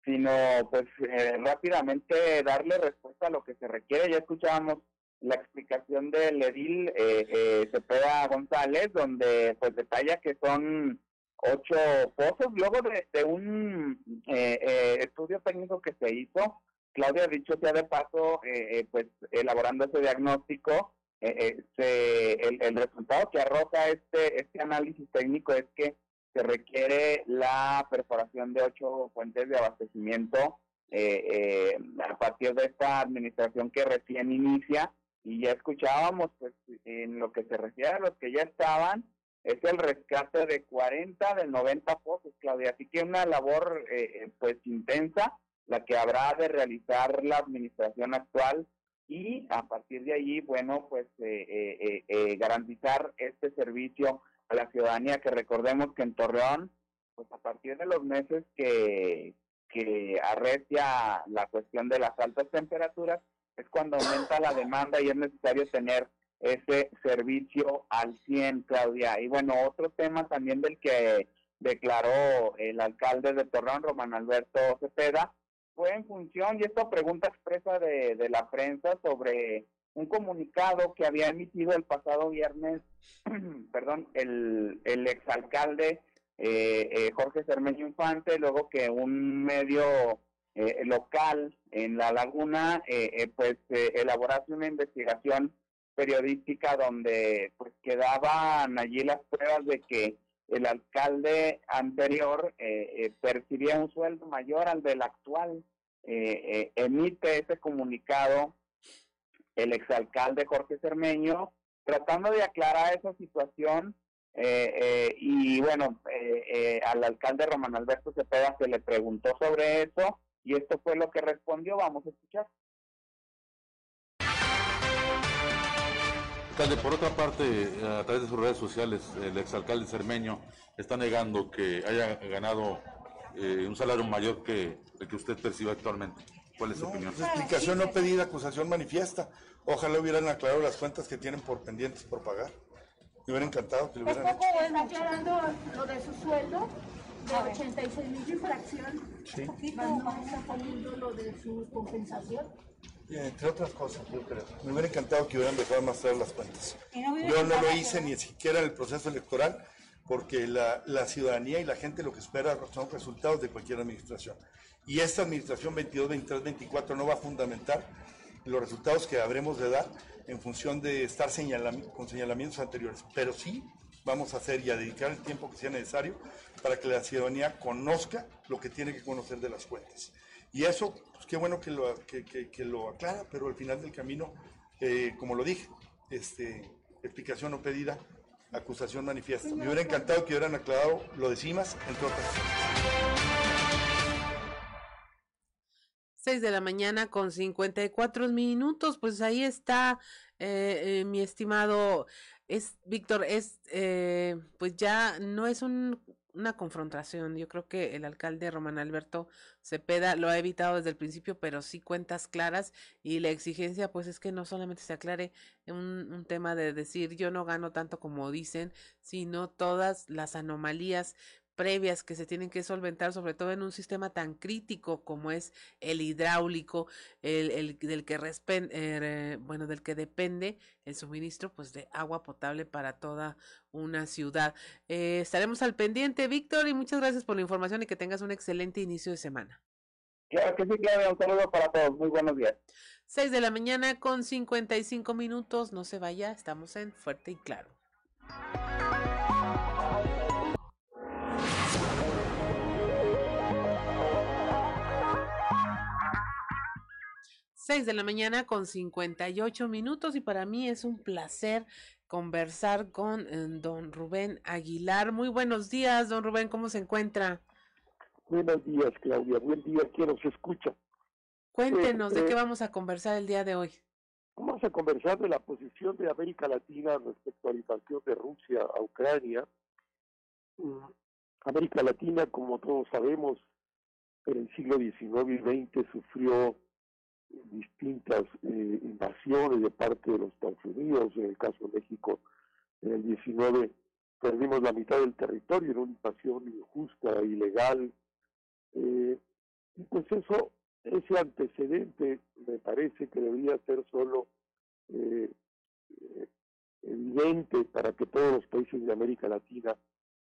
sino pues eh, rápidamente darle respuesta a lo que se requiere. Ya escuchábamos la explicación del edil eh, eh, Cepeda González, donde pues detalla que son ocho pozos. Luego de, un eh, eh, estudio técnico que se hizo, Claudia, dicho sea de paso, eh, eh, pues elaborando ese diagnóstico, eh, eh, se- el, resultado que arroja este, este análisis técnico es que se requiere la perforación de ocho fuentes de abastecimiento eh, eh, a partir de esta administración que recién inicia. Y ya escuchábamos pues en lo que se refiere a los que ya estaban es el rescate de 40 de 90 pozos, Claudia, así que una labor eh, pues intensa la que habrá de realizar la administración actual y a partir de allí, bueno, pues eh, eh, eh, eh, garantizar este servicio a la ciudadanía, que recordemos que en Torreón, pues a partir de los meses que, que arrecia la cuestión de las altas temperaturas, es cuando aumenta la demanda y es necesario tener ese servicio al 100, Claudia. Y bueno, otro tema también del que declaró el alcalde de Torreón, Román Alberto Cepeda, fue en función, y esta pregunta expresa de, la prensa sobre un comunicado que había emitido el pasado viernes, perdón, el, el exalcalde eh, eh, Jorge Cermeño Infante, luego que un medio eh, local en La Laguna, eh, eh, pues eh, elaborase una investigación periodística donde pues quedaban allí las pruebas de que el alcalde anterior eh, eh, percibía un sueldo mayor al del actual. Eh, eh, emite ese comunicado el exalcalde Jorge Cermeño, tratando de aclarar esa situación. eh, y bueno, eh, al alcalde Román Alberto Cepeda se le preguntó sobre eso y esto fue lo que respondió. Vamos a escuchar. Alcalde, por otra parte, eh, a través de sus redes sociales, el exalcalde Cermeño está negando que haya ganado eh, un salario mayor que el que usted percibe actualmente. ¿Cuál es su opinión? Pues, explicación no pedida, acusación manifiesta. Ojalá hubieran aclarado las cuentas que tienen por pendientes por pagar. Me hubiera encantado que lo Es hubieran poco hecho. bueno, aclarando lo de su sueldo. de 86 mil infracción, Sí. poquito cómo está poniendo lo de su compensación. Entre otras cosas, yo creo. Me hubiera encantado que hubieran dejado más claras las cuentas. No Yo no lo hice ni siquiera en el proceso electoral porque la, la ciudadanía y la gente lo que espera son resultados de cualquier administración. Y esta administración 22, 23, 24 no va a fundamentar los resultados que habremos de dar en función de estar señalam- con señalamientos anteriores. Pero sí vamos a hacer y a dedicar el tiempo que sea necesario para que la ciudadanía conozca lo que tiene que conocer de las cuentas. Y eso, pues qué bueno que lo, que, que- que lo aclara, pero al final del camino, eh, como lo dije, este, explicación no pedida, acusación manifiesta. Me hubiera encantado que hubieran aclarado lo de CIMAS, entre otras cosas. 6 de la mañana con 54 minutos, pues ahí está eh, eh, mi estimado, es Víctor, es eh, pues ya no es un- una confrontación, yo creo que el alcalde Román Alberto Cepeda lo ha evitado desde el principio, pero sí cuentas claras y la exigencia pues es que no solamente se aclare un, un tema de decir yo no gano tanto como dicen, sino todas las anomalías previas que se tienen que solventar, sobre todo en un sistema tan crítico como es el hidráulico, el, el del que respen- eh, bueno, del que depende el suministro pues de agua potable para toda una ciudad. Eh, estaremos al pendiente, Víctor, y muchas gracias por la información y que tengas un excelente inicio de semana. Claro que sí, Claudia, un saludo para todos. Muy buenos días. 6 de la mañana con 55 minutos, no se vaya, estamos en Fuerte y Claro. Seis de la mañana con 58 minutos y para mí es un placer conversar con eh, don Rubén Aguilar. Muy buenos días, don Rubén, ¿cómo se encuentra? Buenos días, Claudia. Buen día, ¿quién nos escucha? Cuéntenos de eh, qué vamos a conversar el día de hoy. Vamos a conversar de la posición de América Latina respecto a la invasión de Rusia a Ucrania. Mm, América Latina, como todos sabemos, en el siglo XIX y XX sufrió distintas eh, invasiones de parte de los Estados Unidos. En el caso de México, en el XIX perdimos la mitad del territorio en una invasión injusta, ilegal. Eh, y pues eso, ese antecedente me parece que debería ser solo eh, evidente para que todos los países de América Latina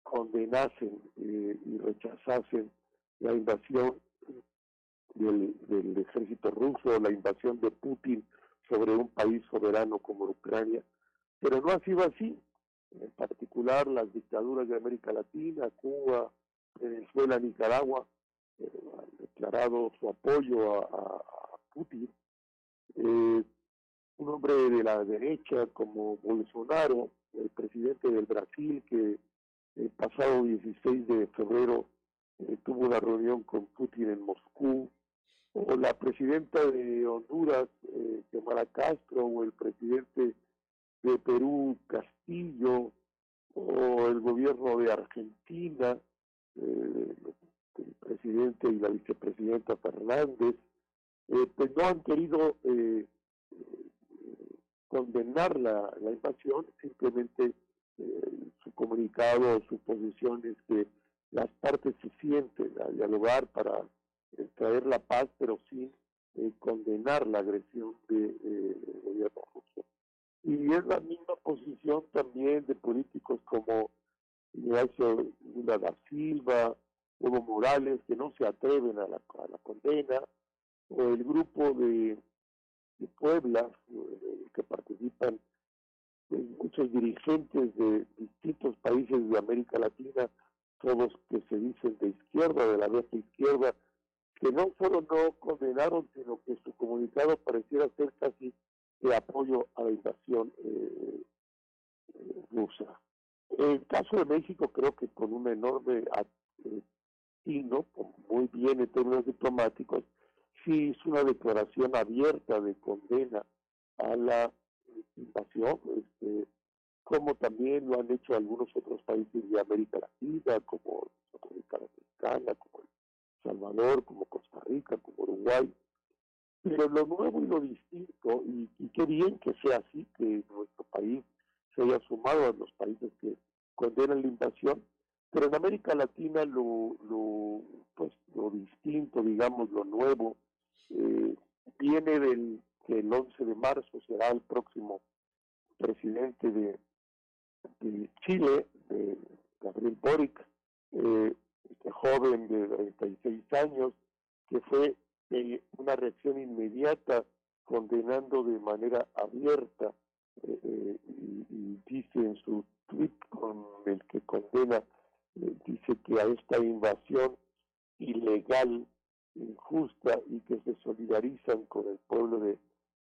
condenasen eh, y rechazasen la invasión del, del ejército ruso, la invasión de Putin sobre un país soberano como Ucrania. Pero no ha sido así. En particular, las dictaduras de América Latina, Cuba, Venezuela, Nicaragua, eh, han declarado su apoyo a, Putin. Eh, un hombre de la derecha como Bolsonaro, el presidente del Brasil, que el pasado 16 de febrero eh, tuvo una reunión con Putin en Moscú, o la presidenta de Honduras, eh, Castro, o el presidente de Perú, Castillo, o el gobierno de Argentina, eh, el presidente y la vicepresidenta Fernández, eh, pues no han querido eh, condenar la, la invasión, simplemente eh, su comunicado, su posición es que las partes se sienten a dialogar para eh, traer la paz, pero sin eh, condenar la agresión de, eh, gobierno ruso. Y es la misma posición también de políticos como Ignacio Lula da Silva, Evo Morales, que no se atreven a la, a la condena, o el grupo de, de Puebla, eh, que participan muchos dirigentes de distintos países de América Latina, todos que se dicen de izquierda, de la vieja izquierda, que no solo no condenaron, sino que su comunicado pareciera ser casi de apoyo a la invasión eh, eh, rusa. En el caso de México, creo que con un enorme eh, signo, muy bien en términos diplomáticos, sí hizo una declaración abierta de condena a la invasión, este, como también lo han hecho algunos otros países de América Latina, como República Dominicana, como El Salvador, como Costa Rica, como Uruguay. Pero lo nuevo y lo distinto, y, qué bien que sea así, que nuestro país se haya sumado a los países que condenan la invasión, Pero en América Latina lo, lo, pues, lo distinto, digamos, lo nuevo, eh, viene del que el 11 de marzo será el próximo presidente de, de Chile, de Gabriel Boric, eh, este joven de 36 años, que fue eh, una reacción inmediata condenando de manera abierta eh, eh, y, dice en su tweet con el que condena, dice que a esta invasión ilegal, injusta y que se solidarizan con el pueblo de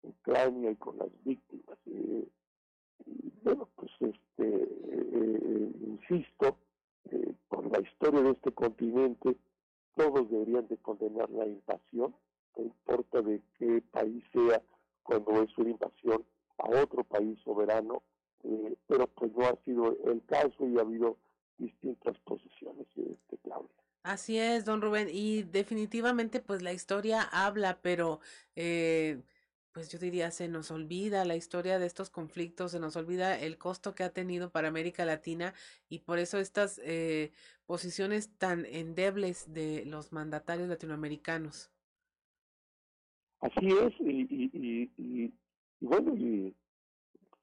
Ucrania y con las víctimas. Y bueno, pues este, insisto, eh, por la historia de este continente, todos deberían de condenar la invasión, no importa de qué país sea, cuando es una invasión a otro país soberano, eh, pero pues no ha sido el caso y ha habido distintas posiciones, este, Claudia. Así es, don Rubén, y definitivamente pues la historia habla, pero eh, pues yo diría se nos olvida la historia de estos conflictos, se nos olvida el costo que ha tenido para América Latina y por eso estas eh, posiciones tan endebles de los mandatarios latinoamericanos. Así es, y, y, bueno, y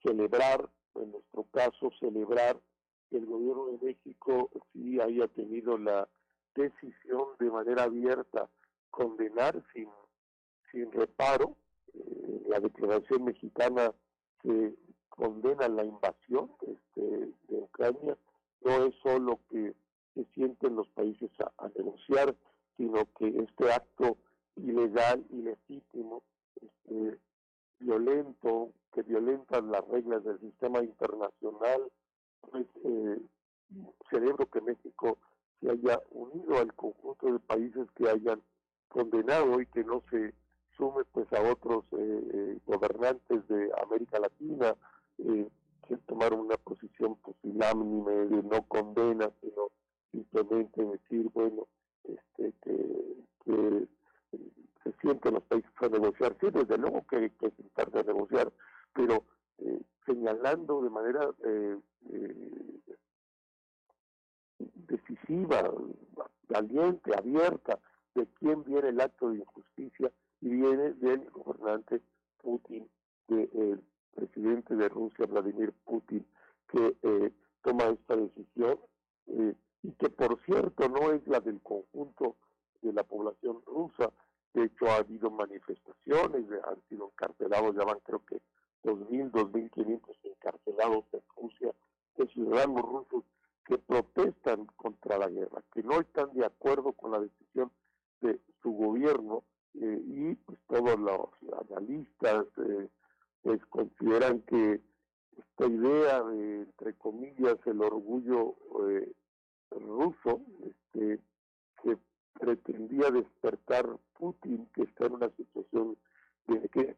celebrar, en nuestro caso, celebrar que el gobierno de México sí haya tenido la decisión de manera abierta condenar sin, sin reparo la declaración mexicana que condena la invasión este, de Ucrania no es solo que se sienten los países a, a negociar, sino que este acto ilegal, ilegítimo, este, violento, que violenta las reglas del sistema internacional, pues eh, celebro que México se haya unido al conjunto de países que hayan condenado y que no se sume pues a otros eh, eh, gobernantes de América Latina eh, que tomaron una posición pusilánime de no condena, sino simplemente decir, bueno, este, que, se sienten los países a negociar. Sí, desde luego que hay que sentarse a negociar, pero eh, señalando de manera eh, eh, decisiva, valiente, abierta, de quién viene el acto de injusticia y viene del gobernante Putin, del presidente de Rusia, Vladimir Putin, que eh, toma esta decisión eh, y que por cierto no es la del conjunto de la población rusa, de hecho ha habido manifestaciones, han sido encarcelados, ya van creo que 2.000, 2.500 encarcelados en Rusia, de ciudadanos rusos que protestan contra la guerra, que no están de acuerdo con la decisión de su gobierno eh, y pues todos los analistas eh, pues consideran que esta idea de entre comillas el orgullo eh, ruso este, que pretendía despertar Putin que está en una situación de que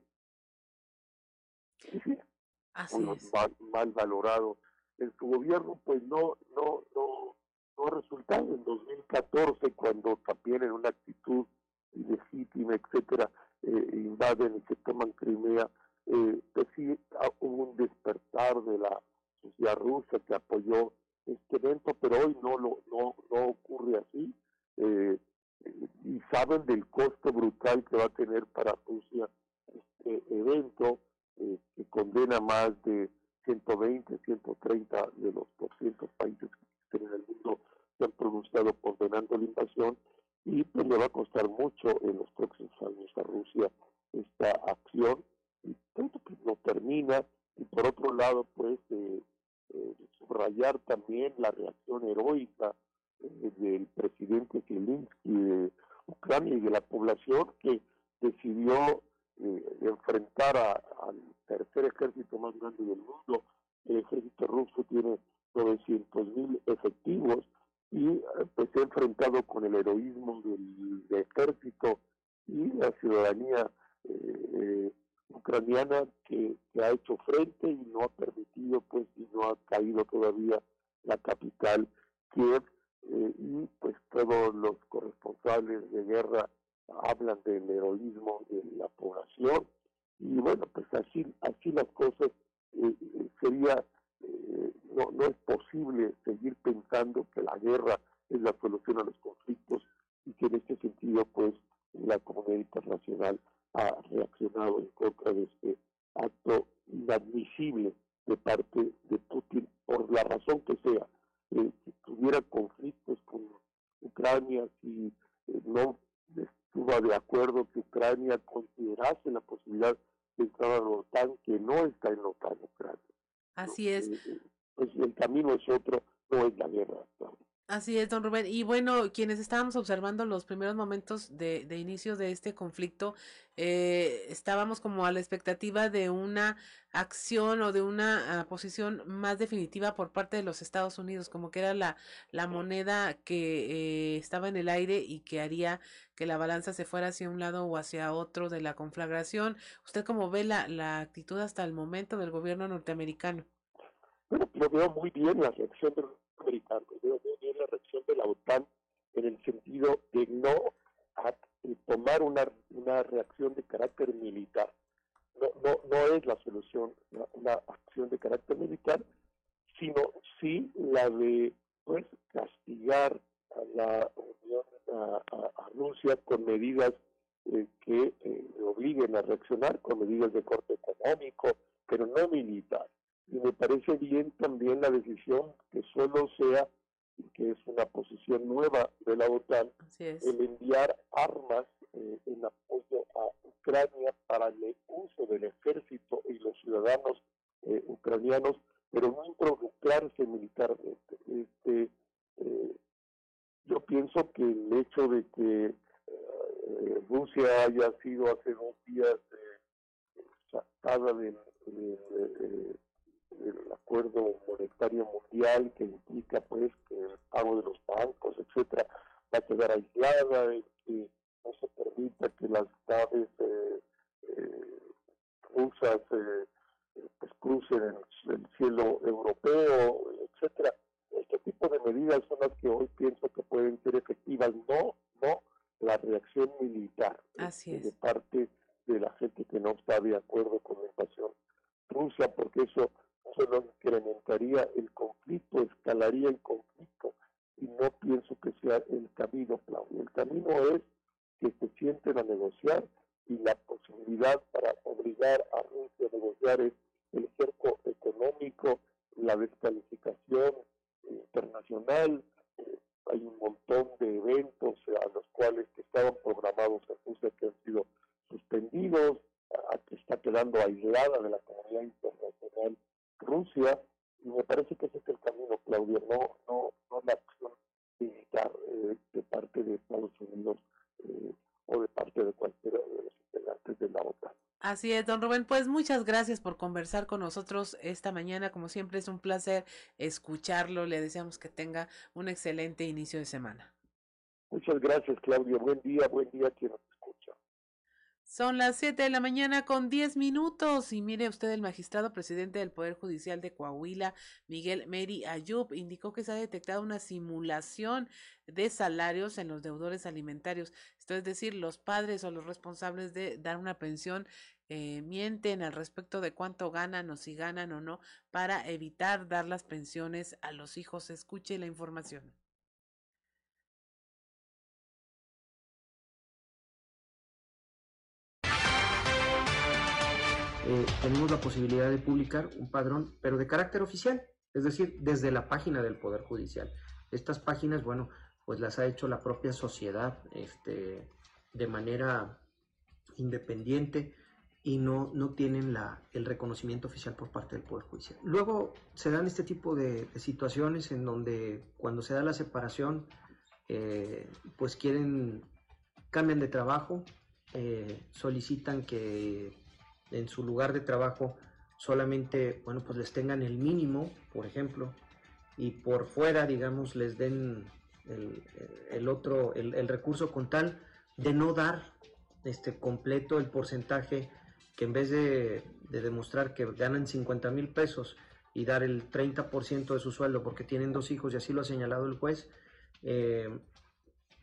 Así es. mal, mal valorado en su gobierno pues no no no no ha resultado en 2014 cuando también en una actitud ilegítima etcétera eh, invaden y se toman Crimea eh, pues sí ah, hubo un despertar de la sociedad rusa que apoyó este evento pero hoy no lo no no ocurre así eh, y saben del costo brutal que va a tener para Rusia este evento eh, que condena más de 120, 130 de los 200 países que existen en el mundo se han pronunciado condenando la invasión y pues le va a costar mucho en los próximos años a Rusia esta acción y tanto que no termina y por otro lado pues eh, eh, subrayar también la reacción heroica eh, del presidente Zelensky de Ucrania y de la población que decidió enfrentar al tercer ejército más grande del mundo. El ejército ruso tiene 900 mil efectivos y eh, pues se ha enfrentado con el heroísmo del, ejército y la ciudadanía eh, eh, ucraniana que, que ha hecho frente y no ha permitido pues y no ha caído todavía la capital Kiev eh, y pues todos los corresponsables de guerra hablan del heroísmo de la población. Y bueno pues así así las cosas eh, eh, sería eh, no, no es posible seguir pensando que la guerra es la solución a los conflictos y que en este sentido, pues, la comunidad internacional ha reaccionado en contra de este acto inadmisible de parte de Putin por la razón que sea. Eh, si tuviera conflictos con Ucrania, si eh, no estuvo de acuerdo que Ucrania considerase la posibilidad de entrar a la OTAN, que no está en la OTAN Ucrania. Así es. Eh, pues el camino es otro, no es la guerra. Así es, don Rubén. Y bueno, quienes estábamos observando los primeros momentos de, de inicio de este conflicto, eh, estábamos como a la expectativa de una acción o de una ah, posición más definitiva por parte de los Estados Unidos, como que era la, moneda que eh, estaba en el aire y que haría que la balanza se fuera hacia un lado o hacia otro de la conflagración. ¿Usted cómo ve la, actitud hasta el momento del gobierno norteamericano? Bueno, yo veo muy bien la reacción del americano, veo reacción de la OTAN en el sentido de no eh, tomar una, una reacción de carácter militar. No, no, no es la solución una, acción de carácter militar, sino sí la de pues castigar a la Unión, a, a, Rusia con medidas eh, que eh, obliguen a reaccionar, con medidas de corte económico, pero no militar y me parece bien también la decisión que solo sea, que es una posición nueva de la OTAN, el enviar armas eh, en apoyo a Ucrania para el uso del ejército y los ciudadanos eh, ucranianos, pero no involucrarse militarmente. Este, eh, yo pienso que el hecho de que eh, Rusia haya sido hace dos días sacada del de, el acuerdo monetario mundial que implica pues que el pago de los bancos, etcétera, va a quedar aislada y que no se permita que las naves eh, eh, rusas eh, pues crucen el, el, cielo europeo, etcétera. Este tipo de medidas son las que hoy pienso que pueden ser efectivas, no, no la reacción militar Así es. de parte de la gente que no está de acuerdo con la invasión rusa, porque eso solo incrementaría el conflicto, escalaría el conflicto y no pienso que sea el camino, Claudio. El camino es que se sienten a negociar y la posibilidad para obligar a Rusia a negociar es el cerco económico, la descalificación internacional. Eh, hay un montón de eventos a los cuales que estaban programados en Rusia que han sido suspendidos, a, que está quedando aislada de la comunidad internacional Rusia, y me parece que ese es el camino, Claudia, no, no, no la acción militar eh, de parte de Estados Unidos eh, o de parte de cualquiera de los integrantes de la OTAN. Así es, don Rubén. Pues muchas gracias por conversar con nosotros esta mañana. Como siempre es un placer escucharlo. Le deseamos que tenga un excelente inicio de semana. Muchas gracias, Claudia. Buen día, buen día a escucha. Son las 7 de la mañana con 10 minutos y mire usted el magistrado presidente del Poder Judicial de Coahuila, Miguel Meri Ayub, indicó que se ha detectado una simulación de salarios en los deudores alimentarios. Esto es decir, los padres o los responsables de dar una pensión eh, mienten al respecto de cuánto ganan o si ganan o no para evitar dar las pensiones a los hijos. Escuche la información. Eh, tenemos la posibilidad de publicar un padrón, pero de carácter oficial, es decir, desde la página del Poder Judicial. Estas páginas, bueno, pues las ha hecho la propia sociedad este, de manera independiente y no, no tienen la, el reconocimiento oficial por parte del Poder Judicial. Luego se dan este tipo de, situaciones en donde cuando se da la separación, eh, pues quieren, cambian de trabajo, eh, solicitan que en su lugar de trabajo solamente, bueno, pues les tengan el mínimo, por ejemplo, y por fuera, digamos, les den el, el otro, el, recurso con tal de no dar este completo el porcentaje que en vez de, de demostrar que ganan 50 mil pesos y dar el 30% de su sueldo porque tienen dos hijos y así lo ha señalado el juez, eh,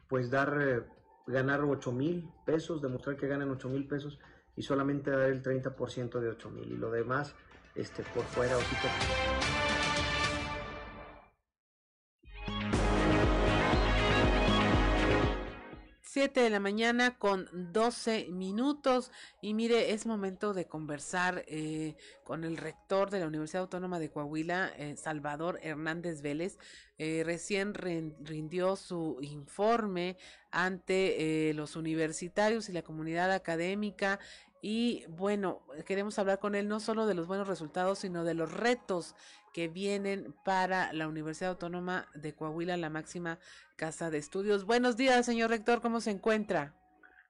pues dar, eh, ganar 8 mil pesos, demostrar que ganan 8 mil pesos y solamente dar el 30% de 8 mil y lo demás este, por fuera o Siete de la mañana con 12 minutos y mire, es momento de conversar eh, con el rector de la Universidad Autónoma de Coahuila, eh, Salvador Hernández Vélez. Eh, recién rindió su informe ante los universitarios y la comunidad académica y bueno, queremos hablar con él no solo de los buenos resultados, sino de los retos que vienen para la Universidad Autónoma de Coahuila, la máxima casa de estudios. Buenos días, señor rector, ¿cómo se encuentra?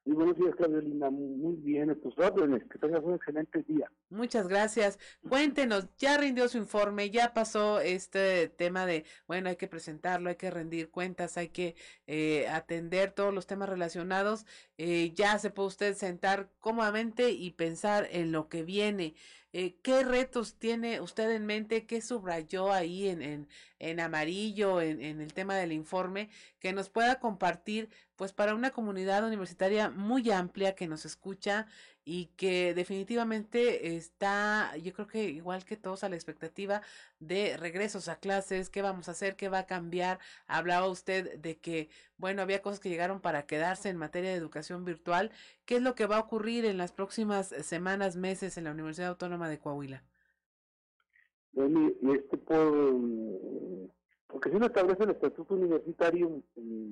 Muy buenos días, Carolina. Muy bien, a tus órdenes. Que tengas un excelente día. Muchas gracias. Cuéntenos, ya rindió su informe, ya pasó este tema de, bueno, hay que presentarlo, hay que rendir cuentas, hay que eh, atender todos los temas relacionados. Eh, ya se puede usted sentar cómodamente y pensar en lo que viene. Eh, ¿Qué retos tiene usted en mente? ¿Qué subrayó ahí en, en, en amarillo, en, en, el tema del informe, que nos pueda compartir, pues para una comunidad universitaria muy amplia que nos escucha y que definitivamente está, yo creo que igual que todos a la expectativa de regresos a clases, qué vamos a hacer, qué va a cambiar. Hablaba usted de que, bueno, había cosas que llegaron para quedarse en materia de educación virtual. ¿Qué es lo que va a ocurrir en las próximas semanas, meses en la Universidad Autónoma de Coahuila? Bueno, y este por, porque si uno establece el estatuto universitario,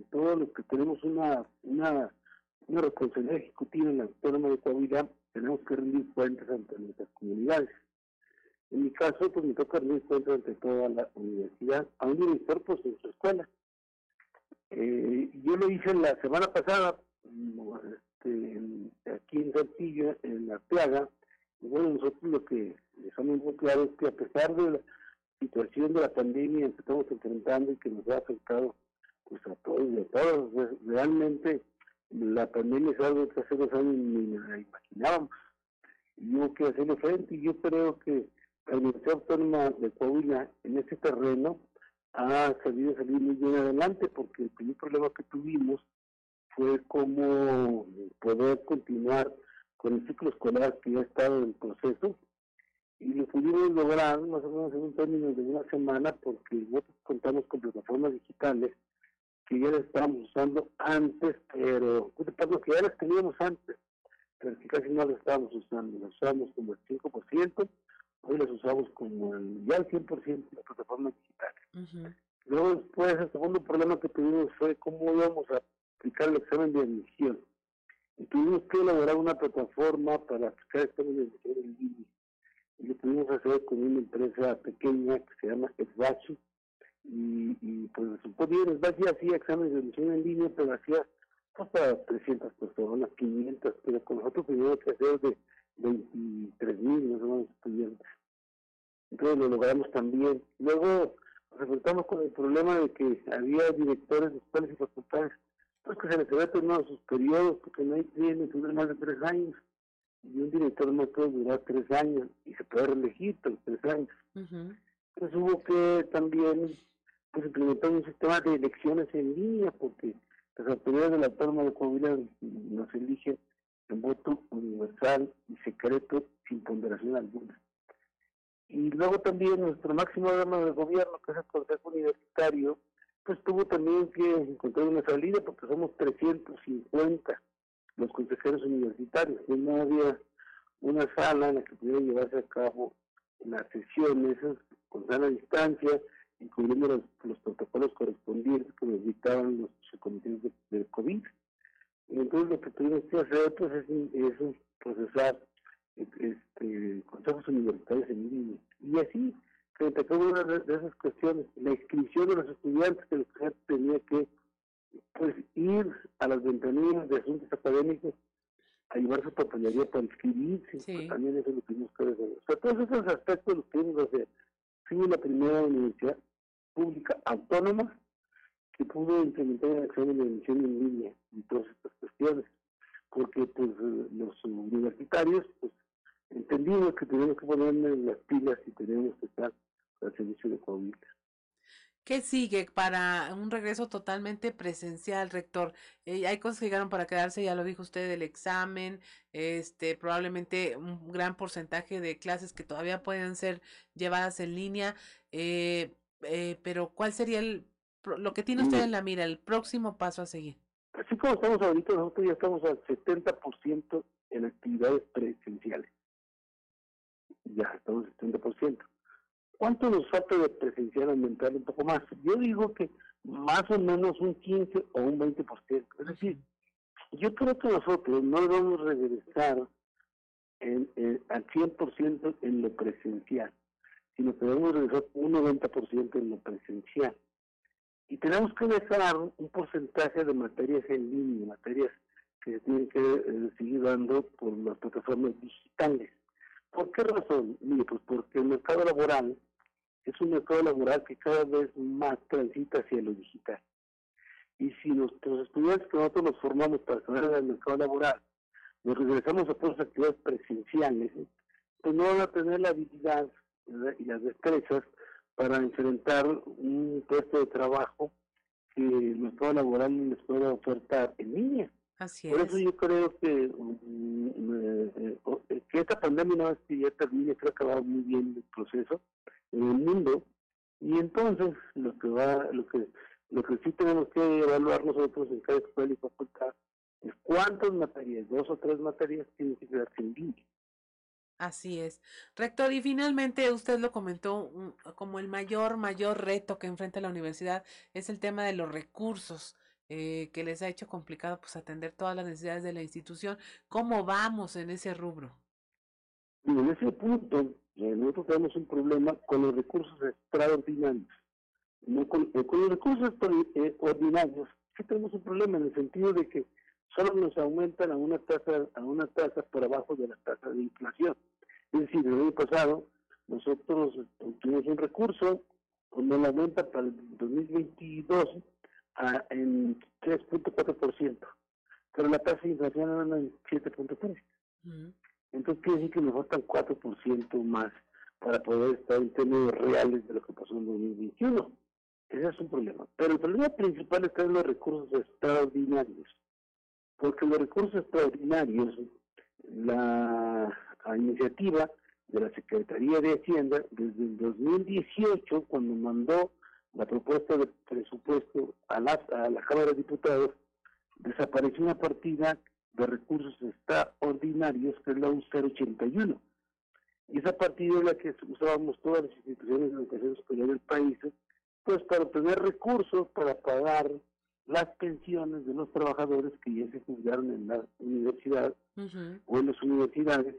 todos los que tenemos una, una una responsabilidad ejecutiva en la Autónoma de Coahuila, tenemos que rendir cuentas ante nuestras comunidades. En mi caso, pues me toca rendir cuentas ante toda la universidad, a un director pues en su escuela. Eh, yo lo hice la semana pasada, este, aquí en Saltillo, en La Plaga, y bueno, nosotros lo que somos muy claros es que a pesar de la situación de la pandemia que estamos enfrentando y que nos ha afectado pues a todos y a todos, realmente la pandemia es algo que hace dos años ni la imaginábamos. Y hubo que hacerle frente y yo creo que la Universidad Autónoma de Coahuila en ese terreno ha sabido salir muy bien adelante porque el primer problema que tuvimos fue cómo poder continuar con el ciclo escolar que ya estaba en proceso y lo pudimos lograr más o menos en un término de una semana porque nosotros contamos con plataformas digitales que ya las estábamos usando antes, pero perdón, que ya las teníamos antes, pero que casi no las estábamos usando, las usamos como el 5%, hoy las usamos como el, ya el 100% de la plataforma digital. Luego después, el segundo problema que tuvimos fue cómo íbamos a aplicar el examen de admisión. Y tuvimos que elaborar una plataforma para aplicar el examen de admisión en línea. Y lo pudimos hacer con una empresa pequeña que se llama Esbachi, y, y pues resultó bien, Esbachi hacía exámenes de admisión en línea, pero hacía pues para 300 personas, 500, pero con nosotros teníamos que hacer de 23 mil más o menos estudiantes. Entonces lo logramos también. Luego nos enfrentamos con el problema de que había directores de escuelas y facultades pues que se les había terminado sus periodos porque no hay tienen más de tres años y un director no puede durar tres años y se puede reelegir por tres años. Entonces hubo que también pues implementar un sistema de elecciones en línea porque las autoridades de la Autónoma de Coahuila nos eligen en voto universal y secreto sin ponderación alguna. Y luego también nuestro máximo órgano de gobierno, que es el Consejo Universitario, pues tuvo también que encontrar una salida porque somos 350 los consejeros universitarios. Y no había una sala en la que pudiera llevarse a cabo las sesiones con sana distancia, incluyendo los, los protocolos correspondientes que nos dictaban los comités de, COVID. entonces lo que tuvimos que hacer pues, es, es procesar este, consejos universitarios en línea. Y así, frente a cada una de esas cuestiones, la inscripción de los estudiantes, que el estudiante tenía que pues, ir a las ventanillas de asuntos académicos a llevar su papelería para inscribirse, pues, también eso lo tuvimos que hacer. O sea, todos esos aspectos los tuvimos que hacer. Fuimos la primera universidad pública autónoma que pudo implementar el examen de admisión en línea y todas estas cuestiones, porque pues los universitarios pues entendimos que tenemos que ponernos las pilas y tenemos que estar al servicio de Coahuila. ¿Qué sigue para un regreso totalmente presencial, rector? Eh, hay cosas que llegaron para quedarse, ya lo dijo usted, el examen, este, probablemente un gran porcentaje de clases que todavía pueden ser llevadas en línea, eh, eh, pero ¿cuál sería el, lo que tiene usted en la mira, el próximo paso a seguir? así como estamos ahorita, nosotros ya estamos al 70% en actividades presenciales. Ya estamos al 70%. ¿Cuánto nos falta de presencial aumentar un poco más? Yo digo que más o menos un 15 o un 20%. Es decir, yo creo que nosotros no debemos regresar en, en, al 100% en lo presencial, sino que debemos regresar un 90% en lo presencial. Y tenemos que dejar un porcentaje de materias en línea, materias que se tienen que eh, seguir dando por las plataformas digitales. ¿Por qué razón? Mire, pues porque el mercado laboral es un mercado laboral que cada vez más transita hacia lo digital. Y si nuestros estudiantes que nosotros nos formamos para saber el mercado laboral, nos regresamos a todas las actividades presenciales, pues no van a tener la habilidad. Y las destrezas para enfrentar un puesto de trabajo que el mercado laboral les pueda ofertar en línea. Así Por es. eso yo creo que, eh, eh, que esta pandemia una vez que ya termine, creo que va muy bien el proceso en el mundo y entonces lo que va, lo que lo que sí tenemos que evaluar nosotros en cada escuela y facultad es cuántas materias, dos o tres materias tienen que quedarse en línea. Así es. Rector, y finalmente usted lo comentó como el mayor, mayor reto que enfrenta la universidad es el tema de los recursos, eh, que les ha hecho complicado pues atender todas las necesidades de la institución. ¿Cómo vamos en ese rubro? En ese punto, eh, nosotros tenemos un problema con los recursos extraordinarios. No con, eh, con los recursos extraordinarios sí tenemos un problema en el sentido de que solo nos aumentan a una tasa a una tasa por abajo de la tasa de inflación. Es decir, el año pasado nosotros obtuvimos un recurso cuando lo aumenta para el 2022 a, en 3.4%, pero la tasa de inflación anda en 7.3%. Entonces quiere decir que nos faltan 4% más para poder estar en términos reales de lo que pasó en 2021. Ese es un problema. Pero el problema principal está en los recursos extraordinarios. Porque los recursos extraordinarios, la, iniciativa de la Secretaría de Hacienda, desde el 2018, cuando mandó la propuesta de presupuesto a la, a la Cámara de Diputados, desapareció una partida de recursos extraordinarios, que es la U081. Y esa partida es la que usábamos todas las instituciones de educación superior del país, pues para obtener recursos para pagar las pensiones de los trabajadores que ya se jubilaron en la universidad o en las universidades,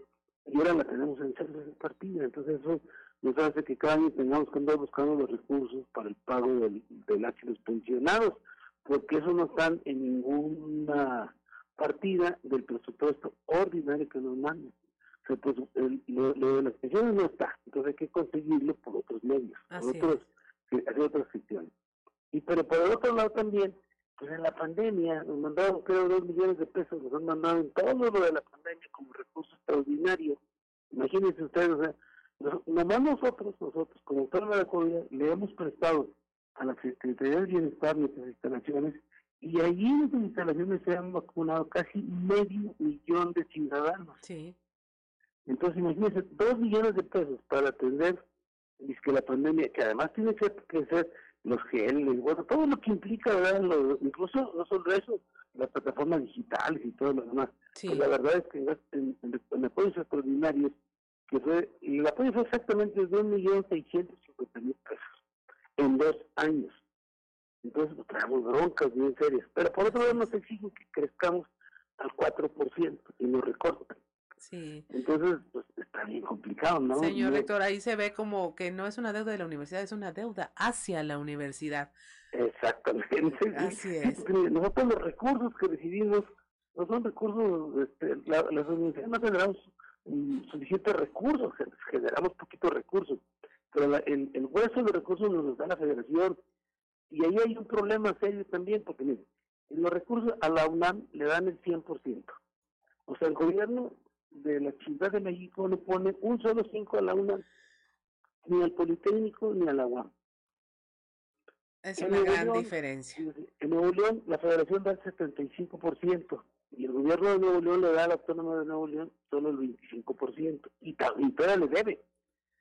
y ahora la tenemos en esa partida. Entonces eso nos hace que cada año tengamos que andar buscando los recursos para el pago del, del H de los pensionados, porque eso no están en ninguna partida del presupuesto ordinario que nos mandan. O sea, pues, el- lo, lo de las pensiones no está, entonces hay que conseguirlo por otros medios, por otros, hacer otras gestiones. Y pero por el otro lado también, pues en la pandemia nos mandaron creo dos millones de pesos, nos han mandado en todo lo de la pandemia como recurso extraordinario. Imagínense ustedes, o sea, nos- nomás nosotros, nosotros, como autor de la comunidad, le hemos prestado a la Secretaría del Bienestar nuestras instalaciones y allí en esas instalaciones se han vacunado casi medio millón de ciudadanos. Sí. Entonces, imagínense, dos millones de pesos para atender que la pandemia, que además tiene que, que ser los geles, bueno, todo lo que implica, ¿verdad? Lo- incluso no solo eso, las plataformas digitales y todo lo demás. Pues la verdad es que en, en, en- apoyos extraordinarios, que fue, y el apoyo fue exactamente de un millón seiscientos cincuenta mil pesos en dos años. Entonces, pues, traemos broncas bien serias. Pero por otro lado, nos exigen que crezcamos al 4% y nos recortan. Sí. Entonces, pues está bien complicado, ¿no? Señor No- rector, ahí se ve como que no es una deuda de la universidad, es una deuda hacia la universidad. Exactamente. Así mire, nosotros los recursos que recibimos no son recursos, este, la, las universidades no generamos mm, suficientes recursos, gen- generamos poquitos recursos, pero la- el, el hueso de recursos nos los da la federación. Y ahí hay un problema serio también, porque mire, los recursos a la UNAM le dan el 100%. O sea, el gobierno de la Ciudad de México no pone un solo 5 a la UNAM, ni al Politécnico ni a la UAM. Es En una gran León, diferencia. En Nuevo León, la federación da el 75% y el gobierno de Nuevo León le da a la autónoma de Nuevo León solo el 25%. Y, y todavía le debe.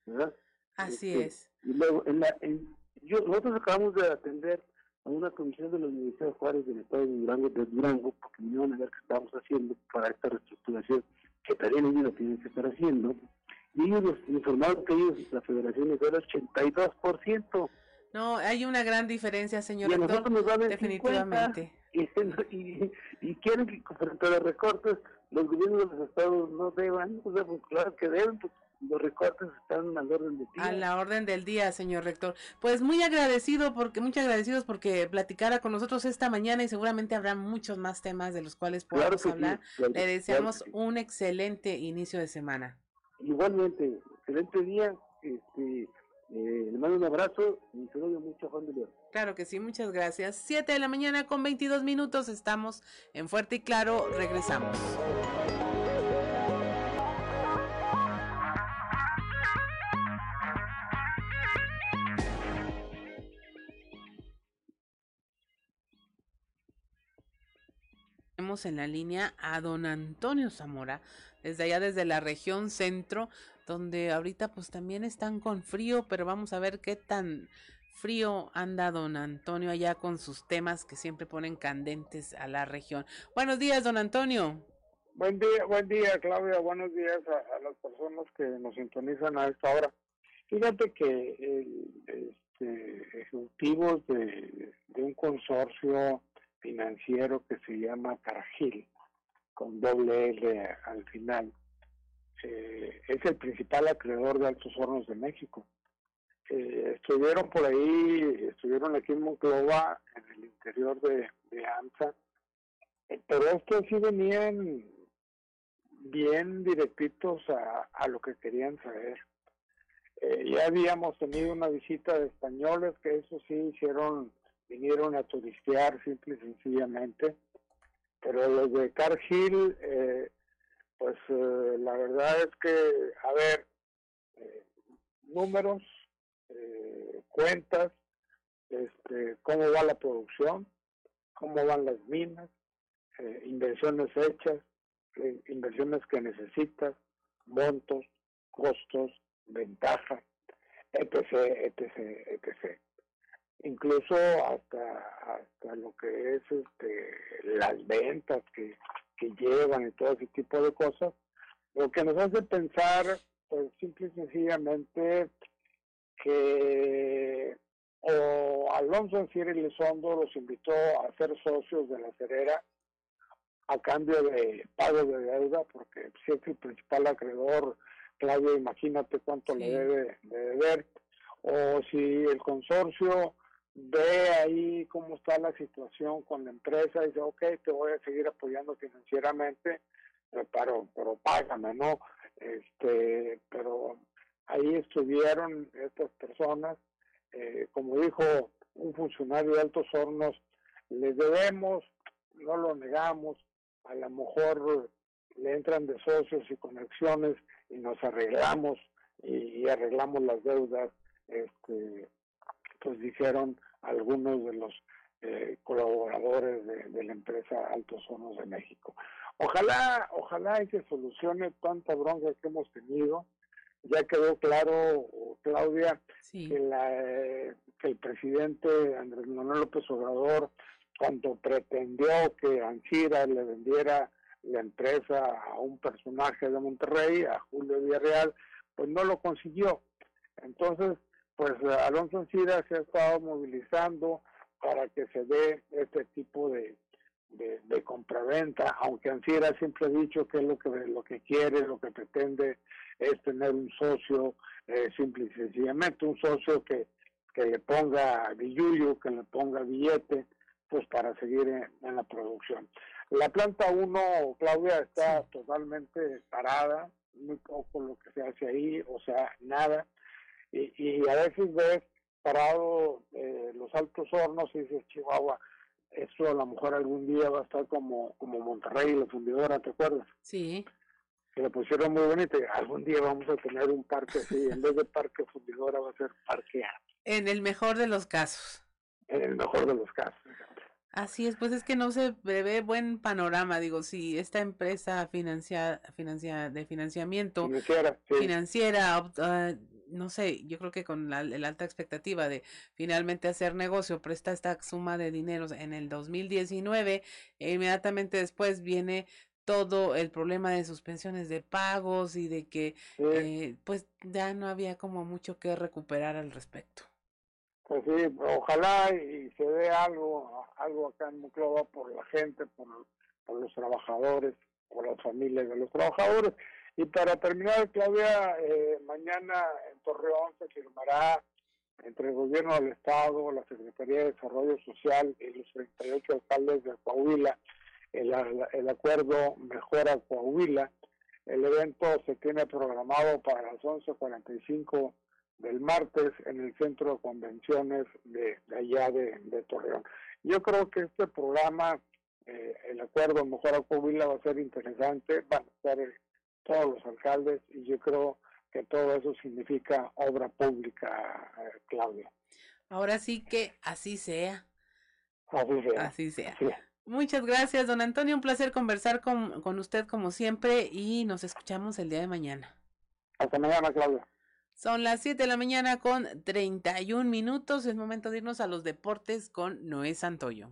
¿verdad? Así Este, es. Y luego, en la, en, yo, nosotros acabamos de atender a una comisión de la Universidad de Juárez del Estado de Durango, de Durango porque vinieron a ver qué estábamos haciendo para esta reestructuración que también ellos la tienen que estar haciendo. Y ellos nos informaron que ellos, la federación, les da el 82%. No, hay una gran diferencia, señor y a nosotros nos dan el definitivamente. 50, y, y, y quieren que frente a los recortes los gobiernos de los estados no deban, o sea, pues claro que deben, pues los recortes están al orden del día. A la orden del día, señor rector. Pues muy agradecido porque, muy agradecidos porque platicara con nosotros esta mañana y seguramente habrá muchos más temas de los cuales Claro sí, hablar. claro- Le deseamos sí. un excelente inicio de semana. Igualmente, excelente día, este, eh, le mando un abrazo y saludo mucho a Juan de León. Claro que sí, muchas gracias. Siete de la mañana con 22 minutos, estamos en Fuerte y Claro, regresamos. En la línea a don Antonio Zamora, desde allá desde la región centro, donde ahorita pues también están con frío, pero vamos a ver qué tan frío anda don Antonio allá con sus temas que siempre ponen candentes a la región. Buenos días, don Antonio. Buen día, buen día, Claudia. Buenos días a, las personas que nos sintonizan a esta hora. Fíjate que el, este, ejecutivos de un consorcio financiero que se llama Cargill, con doble L al final, eh, es el principal acreedor de Altos Hornos de México. Eh, estuvieron por ahí, estuvieron aquí en Monclova, en el interior de, de AMSA, eh, pero estos sí venían bien directitos a, lo que querían saber. Eh, ya habíamos tenido una visita de españoles que eso sí hicieron, vinieron a turistear simple y sencillamente, pero los de Cargill, eh, pues eh, la verdad es que, a ver, eh, números, eh, cuentas, este, cómo va la producción, cómo van las minas, eh, inversiones hechas, inversiones que necesitas, montos, costos, ventajas, etc., etc., etc. Incluso hasta, hasta lo que es este, las ventas que, que llevan y todo ese tipo de cosas, lo que nos hace pensar, pues simple y sencillamente, que o Alonso Anciera Elizondo los invitó a ser socios de la Cerera a cambio de pago de deuda, porque si es el principal acreedor, Claudio, imagínate cuánto le debe de deber, o si el consorcio ve ahí cómo está la situación con la empresa y dice, ok, te voy a seguir apoyando financieramente, pero, pero págame, ¿no? Este, pero ahí estuvieron estas personas, eh, como dijo un funcionario de Altos Hornos, les debemos, no lo negamos, a lo mejor le entran de socios y conexiones y nos arreglamos y, y arreglamos las deudas, este, pues dijeron algunos de los eh, colaboradores de, de, la empresa Altos Hornos de México. Ojalá, ojalá y se solucione tanta bronca que hemos tenido. Ya quedó claro, Claudia, sí. que, la, eh, que el presidente Andrés Manuel López Obrador, cuando pretendió que Ancira le vendiera la empresa a un personaje de Monterrey, a Julio Villarreal, pues no lo consiguió. Entonces, pues Alonso Ancira se ha estado movilizando para que se dé este tipo de, de, de compraventa, aunque Ancira siempre ha dicho que es lo que lo que quiere, lo que pretende es tener un socio eh, simple y sencillamente, un socio que, que le ponga billuyo, que le ponga billete, pues para seguir en, en la producción. La planta 1, Claudia, está totalmente parada, muy poco lo que se hace ahí, o sea, nada. Y, y a veces ves parado eh, los altos hornos y dices, Chihuahua, esto a lo mejor algún día va a estar como, como Monterrey, la fundidora, ¿te acuerdas? Sí. Que le pusieron muy bonito. Algún día vamos a tener un parque así, en vez de parque fundidora va a ser parque En el mejor de los casos. En el mejor de los casos. Así es, pues es que no se prevé buen panorama, digo, si esta empresa financia, financia, de financiamiento financiera, sí. financiera uh, no sé, yo creo que con la, la, alta expectativa de finalmente hacer negocio, presta esta suma de dinero en el 2019 e inmediatamente después viene todo el problema de suspensiones de pagos y de que eh, pues ya no había como mucho que recuperar al respecto. Pues sí, ojalá y se dé algo, algo acá en Muclova por la gente, por, por los trabajadores, por las familias de los trabajadores. Y para terminar, Claudia, eh, mañana en Torreón se firmará entre el gobierno del Estado, la Secretaría de Desarrollo Social y los 38 alcaldes de Coahuila el, acuerdo Mejora Coahuila. El evento se tiene programado para las 11.45 del martes en el Centro de Convenciones de, allá de, Torreón. Yo creo que este programa, eh, el acuerdo Mejora Coahuila, va a ser interesante, van a estar todos los alcaldes y yo creo que todo eso significa obra pública, eh, Claudia. Ahora sí que así sea. Así sea. Así sea. Muchas gracias, don Antonio. Un placer conversar con, con usted como siempre y nos escuchamos el día de mañana. Hasta mañana, Claudia. Son las 7 de la mañana con 31 minutos. Es momento de irnos a los deportes con Noé Santoyo.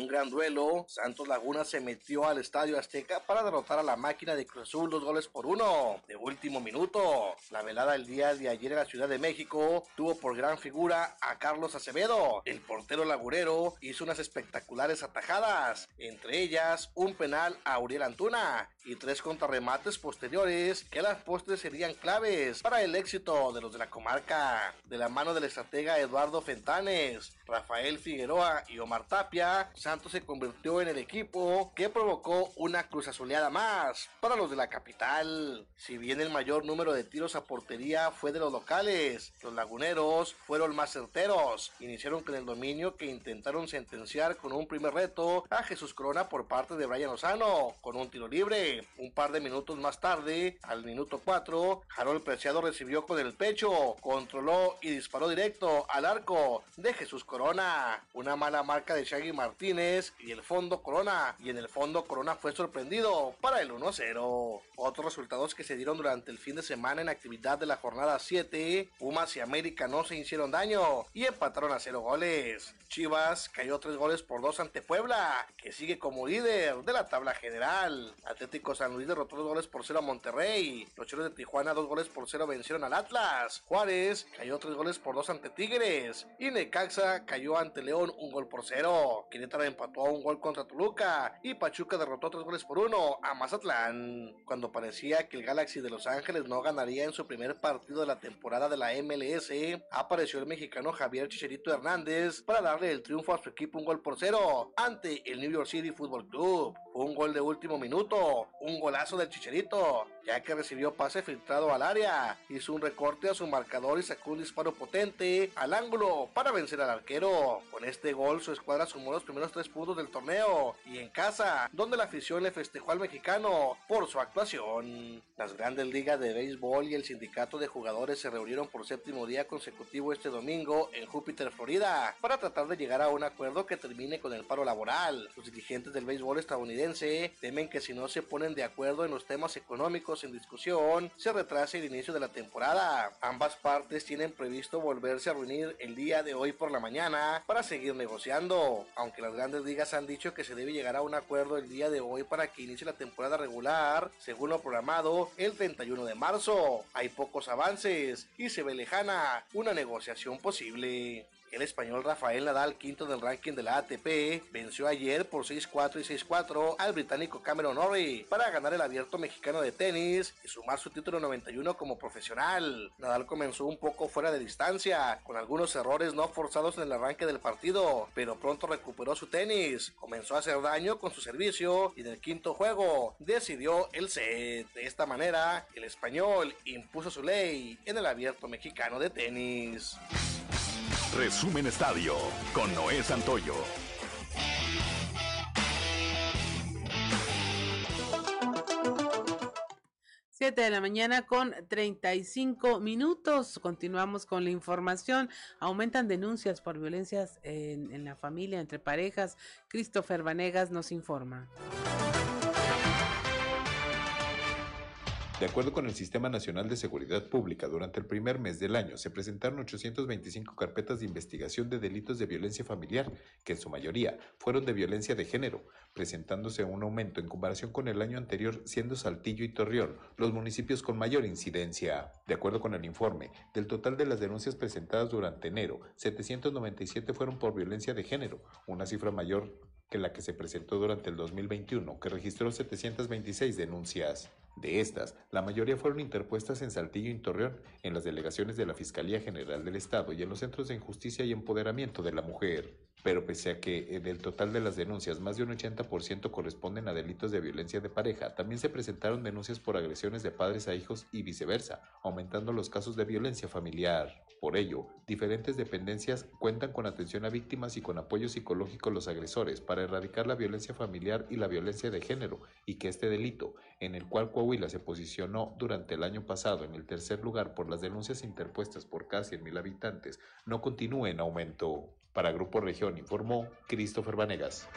Un gran duelo, Santos Laguna se metió al Estadio Azteca para derrotar a la máquina de Cruz Azul dos goles por uno de último minuto. La velada el día de ayer en la Ciudad de México tuvo por gran figura a Carlos Acevedo. El portero lagurero hizo unas espectaculares atajadas, entre ellas un penal a Uriel Antuna y tres contrarremates posteriores que a las postres serían claves para el éxito de los de la comarca. De la mano del estratega Eduardo Fentanes, Rafael Figueroa y Omar Tapia, se convirtió en el equipo que provocó una cruz azuleada más para los de la capital. Si bien el mayor número de tiros a portería fue de los locales, los laguneros fueron más certeros. Iniciaron con el dominio que intentaron sentenciar con un primer reto a Jesús Corona por parte de Brian Lozano con un tiro libre. Un par de minutos más tarde, al minuto 4, Harold Preciado recibió con el pecho, controló y disparó directo al arco de Jesús Corona. Una mala marca de Shaggy Martínez y el fondo Corona. Y en el fondo Corona fue sorprendido para el 1-0. Otros resultados que se dieron durante el fin de semana en actividad de la jornada 7, Pumas y América no se hicieron daño y empataron a 0 goles. Chivas cayó 3 goles por 2 ante Puebla, que sigue como líder de la tabla general. Atlético San Luis derrotó 2 goles por 0 a Monterrey. Los Choros de Tijuana 2 goles por 0 vencieron al Atlas. Juárez cayó 3 goles por 2 ante Tigres. Y Necaxa cayó ante León 1 gol por 0. Querétaro empató a un gol contra Toluca. Y Pachuca derrotó 3 goles por 1 a Mazatlán. Cuando parecía que el Galaxy de Los Ángeles no ganaría en su primer partido de la temporada de la MLS, apareció el mexicano Javier Chicherito Hernández para dar el triunfo a su equipo un gol por cero ante el New York City Football Club. Un gol de último minuto, un golazo del Chicherito, ya que recibió pase filtrado al área, hizo un recorte a su marcador y sacó un disparo potente al ángulo para vencer al arquero. Con este gol su escuadra sumó los primeros tres puntos del torneo y en casa, donde la afición le festejó al mexicano por su actuación. Las grandes ligas de béisbol y el sindicato de jugadores se reunieron por séptimo día consecutivo este domingo en Júpiter, Florida, para tratar de llegar a un acuerdo que termine con el paro laboral. Los dirigentes del béisbol estadounidense temen que si no se ponen de acuerdo en los temas económicos en discusión, se retrase el inicio de la temporada. Ambas partes tienen previsto volverse a reunir el día de hoy por la mañana para seguir negociando, aunque las grandes ligas han dicho que se debe llegar a un acuerdo el día de hoy para que inicie la temporada regular, según lo programado el 31 de marzo. Hay pocos avances y se ve lejana una negociación posible. El español Rafael Nadal, quinto del ranking de la ATP, venció ayer por 6-4 y 6-4 al británico Cameron Norrie para ganar el abierto mexicano de tenis y sumar su título 91 como profesional. Nadal comenzó un poco fuera de distancia, con algunos errores no forzados en el arranque del partido, pero pronto recuperó su tenis, comenzó a hacer daño con su servicio y en el quinto juego decidió el set. De esta manera, el español impuso su ley en el abierto mexicano de tenis. Resumen Estadio con Noé Santoyo. 7 7 de la mañana con 35 minutos. Continuamos con la información. Aumentan denuncias por violencias en, en la familia, entre parejas. Christopher Vanegas nos informa. De acuerdo con el Sistema Nacional de Seguridad Pública, durante el primer mes del año se presentaron 825 carpetas de investigación de delitos de violencia familiar, que en su mayoría fueron de violencia de género, presentándose un aumento en comparación con el año anterior, siendo Saltillo y Torreón los municipios con mayor incidencia. De acuerdo con el informe, del total de las denuncias presentadas durante enero, 797 fueron por violencia de género, una cifra mayor que la que se presentó durante el 2021, que registró 726 denuncias. De estas, la mayoría fueron interpuestas en Saltillo y Torreón, en las delegaciones de la Fiscalía General del Estado y en los centros de justicia y empoderamiento de la mujer. Pero pese a que del total de las denuncias, más de un 80% corresponden a delitos de violencia de pareja, también se presentaron denuncias por agresiones de padres a hijos y viceversa, aumentando los casos de violencia familiar. Por ello, diferentes dependencias cuentan con atención a víctimas y con apoyo psicológico a los agresores para erradicar la violencia familiar y la violencia de género, y que este delito, en el cual Coahuila se posicionó durante el año pasado en el tercer lugar por las denuncias interpuestas por casi mil habitantes, no continúe en aumento. Para Grupo Región informó Christopher Vanegas.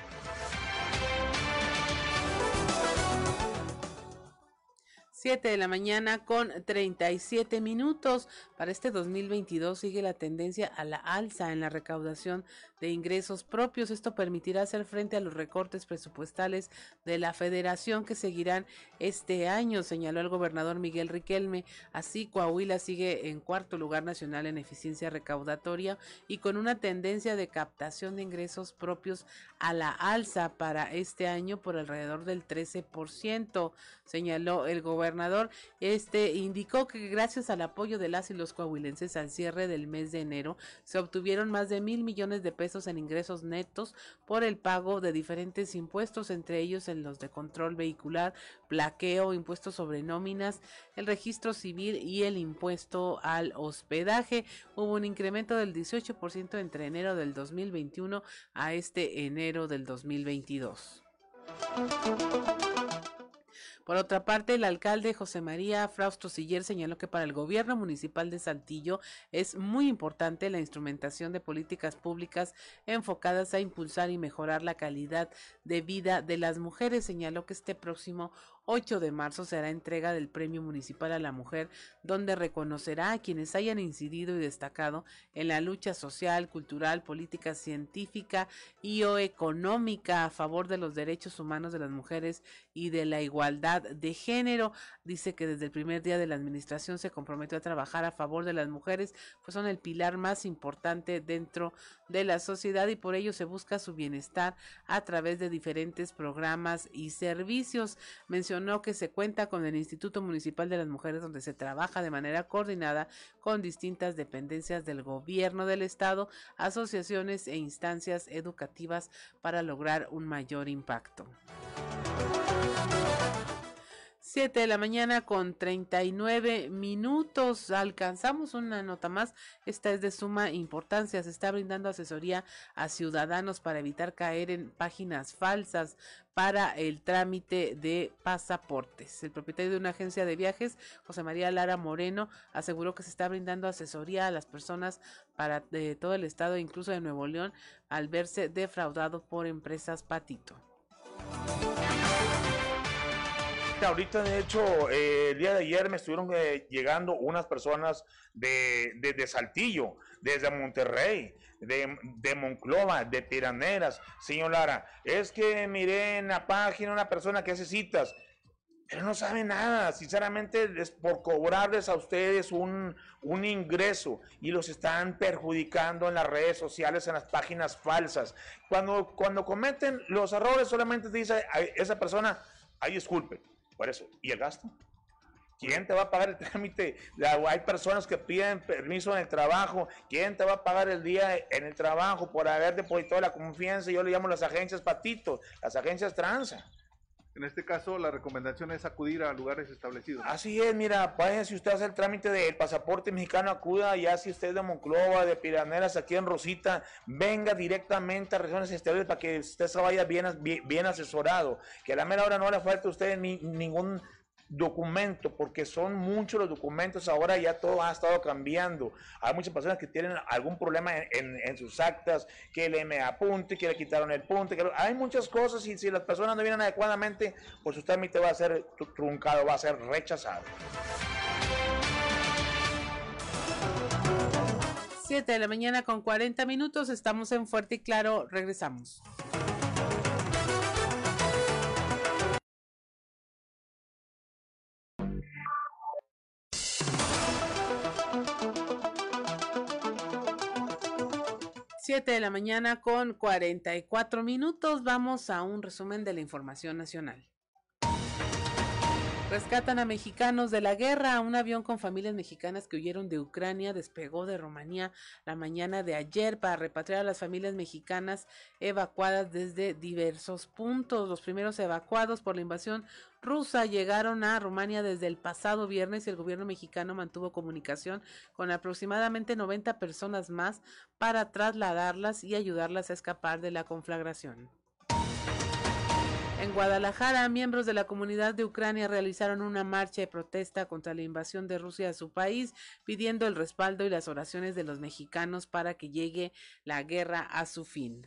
7 de la mañana con 37 minutos. Para este 2022 sigue la tendencia a la alza en la recaudación de ingresos propios. Esto permitirá hacer frente a los recortes presupuestales de la federación que seguirán este año, señaló el gobernador Miguel Riquelme. Así, Coahuila sigue en cuarto lugar nacional en eficiencia recaudatoria y con una tendencia de captación de ingresos propios a la alza para este año por alrededor del 13%, señaló el gobernador este indicó que gracias al apoyo de las y los coahuilenses al cierre del mes de enero se obtuvieron más de mil millones de pesos en ingresos netos por el pago de diferentes impuestos, entre ellos en los de control vehicular, plaqueo, impuestos sobre nóminas, el registro civil y el impuesto al hospedaje. Hubo un incremento del 18% entre enero del 2021 a este enero del 2022. Por otra parte, el alcalde José María Frausto Siller señaló que para el gobierno municipal de Saltillo es muy importante la instrumentación de políticas públicas enfocadas a impulsar y mejorar la calidad de vida de las mujeres. Señaló que este próximo 8 de marzo será entrega del Premio Municipal a la Mujer, donde reconocerá a quienes hayan incidido y destacado en la lucha social, cultural, política, científica y o económica a favor de los derechos humanos de las mujeres y de la igualdad de género. Dice que desde el primer día de la administración se comprometió a trabajar a favor de las mujeres, pues son el pilar más importante dentro de la sociedad y por ello se busca su bienestar a través de diferentes programas y servicios. Mencionó que se cuenta con el Instituto Municipal de las Mujeres donde se trabaja de manera coordinada con distintas dependencias del gobierno del estado, asociaciones e instancias educativas para lograr un mayor impacto. 7 de la mañana con 39 minutos. Alcanzamos una nota más. Esta es de suma importancia. Se está brindando asesoría a ciudadanos para evitar caer en páginas falsas para el trámite de pasaportes. El propietario de una agencia de viajes, José María Lara Moreno, aseguró que se está brindando asesoría a las personas para de todo el estado, incluso de Nuevo León, al verse defraudado por empresas Patito. Ahorita, de hecho, eh, el día de ayer me estuvieron eh, llegando unas personas de, de, de, Saltillo, desde Monterrey, de, de Monclova, de Piraneras. Señor Lara, es que miré en la página una persona que hace citas, pero no sabe nada. Sinceramente, es por cobrarles a ustedes un, un ingreso y los están perjudicando en las redes sociales, en las páginas falsas. Cuando, cuando cometen los errores, solamente dice a esa persona, ay, disculpe por eso, ¿y el gasto? ¿Quién te va a pagar el trámite? Hay personas que piden permiso en el trabajo. ¿Quién te va a pagar el día en el trabajo por haber depositado la confianza? Yo le llamo las agencias patitos, las agencias transa. En este caso, la recomendación es acudir a lugares establecidos. Así es, mira, vaya si usted hace el trámite del pasaporte mexicano, acuda, ya si usted es de Monclova, de Piraneras, aquí en Rosita, venga directamente a regiones estables para que usted se vaya bien, asesorado. Que a la mera hora no le falte a usted ni, ningún documento, porque son muchos los documentos, ahora ya todo ha estado cambiando. Hay muchas personas que tienen algún problema en, en- sus actas, que le me apunte, que le quitaron el punto, que hay muchas cosas y si las personas no vienen adecuadamente, pues su trámite va a ser tru- truncado, va a ser rechazado. 7 de la mañana con 40 minutos, estamos en Fuerte y Claro, regresamos. Siete de la mañana con 44 minutos. Vamos a un resumen de la información nacional. Rescatan a mexicanos de la guerra. Un avión con familias mexicanas que huyeron de Ucrania despegó de Rumanía la mañana de ayer para repatriar a las familias mexicanas evacuadas desde diversos puntos. Los primeros evacuados por la invasión rusa llegaron a Rumania desde el pasado viernes y el gobierno mexicano mantuvo comunicación con aproximadamente 90 personas más para trasladarlas y ayudarlas a escapar de la conflagración. En Guadalajara, miembros de la comunidad de Ucrania realizaron una marcha de protesta contra la invasión de Rusia a su país, pidiendo el respaldo y las oraciones de los mexicanos para que llegue la guerra a su fin.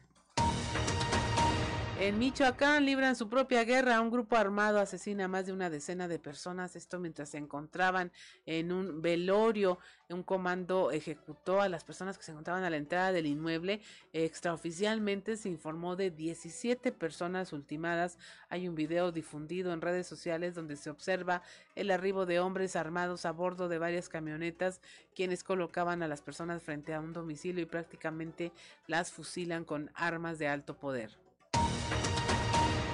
En Michoacán libran su propia guerra. Un grupo armado asesina a más de una decena de personas. Esto mientras se encontraban en un velorio. Un comando ejecutó a las personas que se encontraban a la entrada del inmueble. Extraoficialmente se informó de 17 personas ultimadas. Hay un video difundido en redes sociales donde se observa el arribo de hombres armados a bordo de varias camionetas, quienes colocaban a las personas frente a un domicilio y prácticamente las fusilan con armas de alto poder.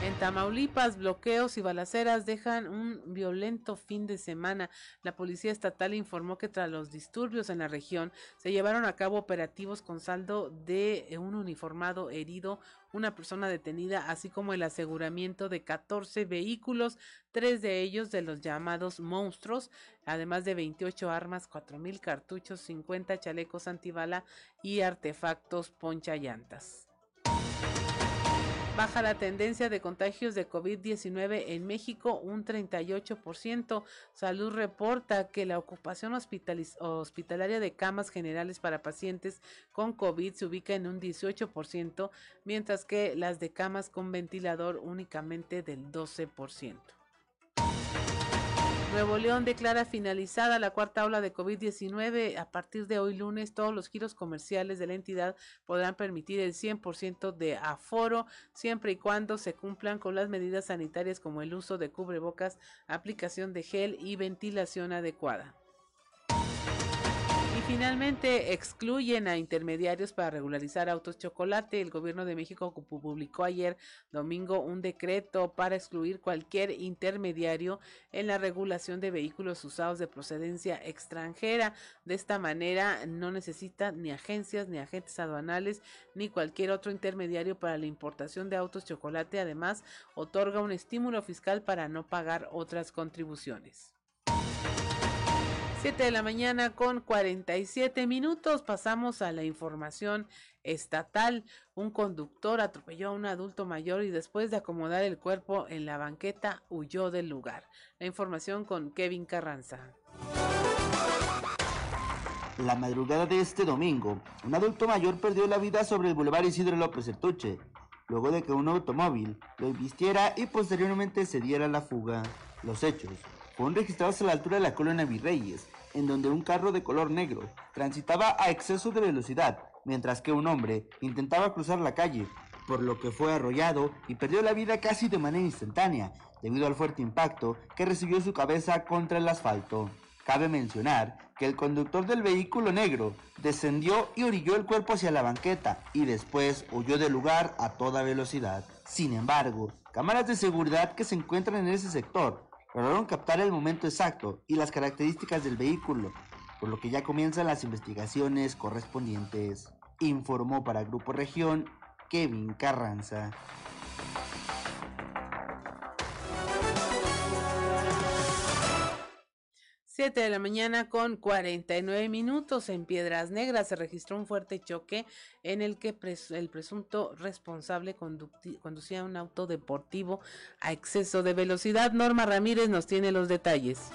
En Tamaulipas, bloqueos y balaceras dejan un violento fin de semana. La policía estatal informó que tras los disturbios en la región se llevaron a cabo operativos con saldo de un uniformado herido, una persona detenida, así como el aseguramiento de 14 vehículos, tres de ellos de los llamados monstruos, además de 28 armas, 4.000 cartuchos, 50 chalecos antibala y artefactos ponchallantas. Baja la tendencia de contagios de COVID-19 en México un 38%. Salud reporta que la ocupación hospitalaria de camas generales para pacientes con COVID se ubica en un 18%, mientras que las de camas con ventilador únicamente del 12%. Nuevo León declara finalizada la cuarta ola de COVID-19. A partir de hoy lunes, todos los giros comerciales de la entidad podrán permitir el 100% de aforo, siempre y cuando se cumplan con las medidas sanitarias como el uso de cubrebocas, aplicación de gel y ventilación adecuada. Finalmente excluyen a intermediarios para regularizar autos chocolate. El gobierno de México pu- publicó ayer domingo un decreto para excluir cualquier intermediario en la regulación de vehículos usados de procedencia extranjera. De esta manera no necesita ni agencias, ni agentes aduanales, ni cualquier otro intermediario para la importación de autos chocolate. Además, otorga un estímulo fiscal para no pagar otras contribuciones. 7 de la mañana con 47 minutos. Pasamos a la información estatal. Un conductor atropelló a un adulto mayor y después de acomodar el cuerpo en la banqueta huyó del lugar. La información con Kevin Carranza. La madrugada de este domingo, un adulto mayor perdió la vida sobre el Boulevard Isidro López Ertuche, luego de que un automóvil lo embistiera y posteriormente se diera la fuga. Los hechos fueron registrados a la altura de la colonia Virreyes, en donde un carro de color negro transitaba a exceso de velocidad, mientras que un hombre intentaba cruzar la calle, por lo que fue arrollado y perdió la vida casi de manera instantánea, debido al fuerte impacto que recibió su cabeza contra el asfalto. Cabe mencionar que el conductor del vehículo negro descendió y orilló el cuerpo hacia la banqueta y después huyó del lugar a toda velocidad. Sin embargo, cámaras de seguridad que se encuentran en ese sector lograron captar el momento exacto y las características del vehículo, por lo que ya comienzan las investigaciones correspondientes. Informó para Grupo Región Kevin Carranza. 7 de la mañana con 49 minutos en Piedras Negras se registró un fuerte choque en el que el presunto responsable conducía un auto deportivo a exceso de velocidad. Norma Ramírez nos tiene los detalles.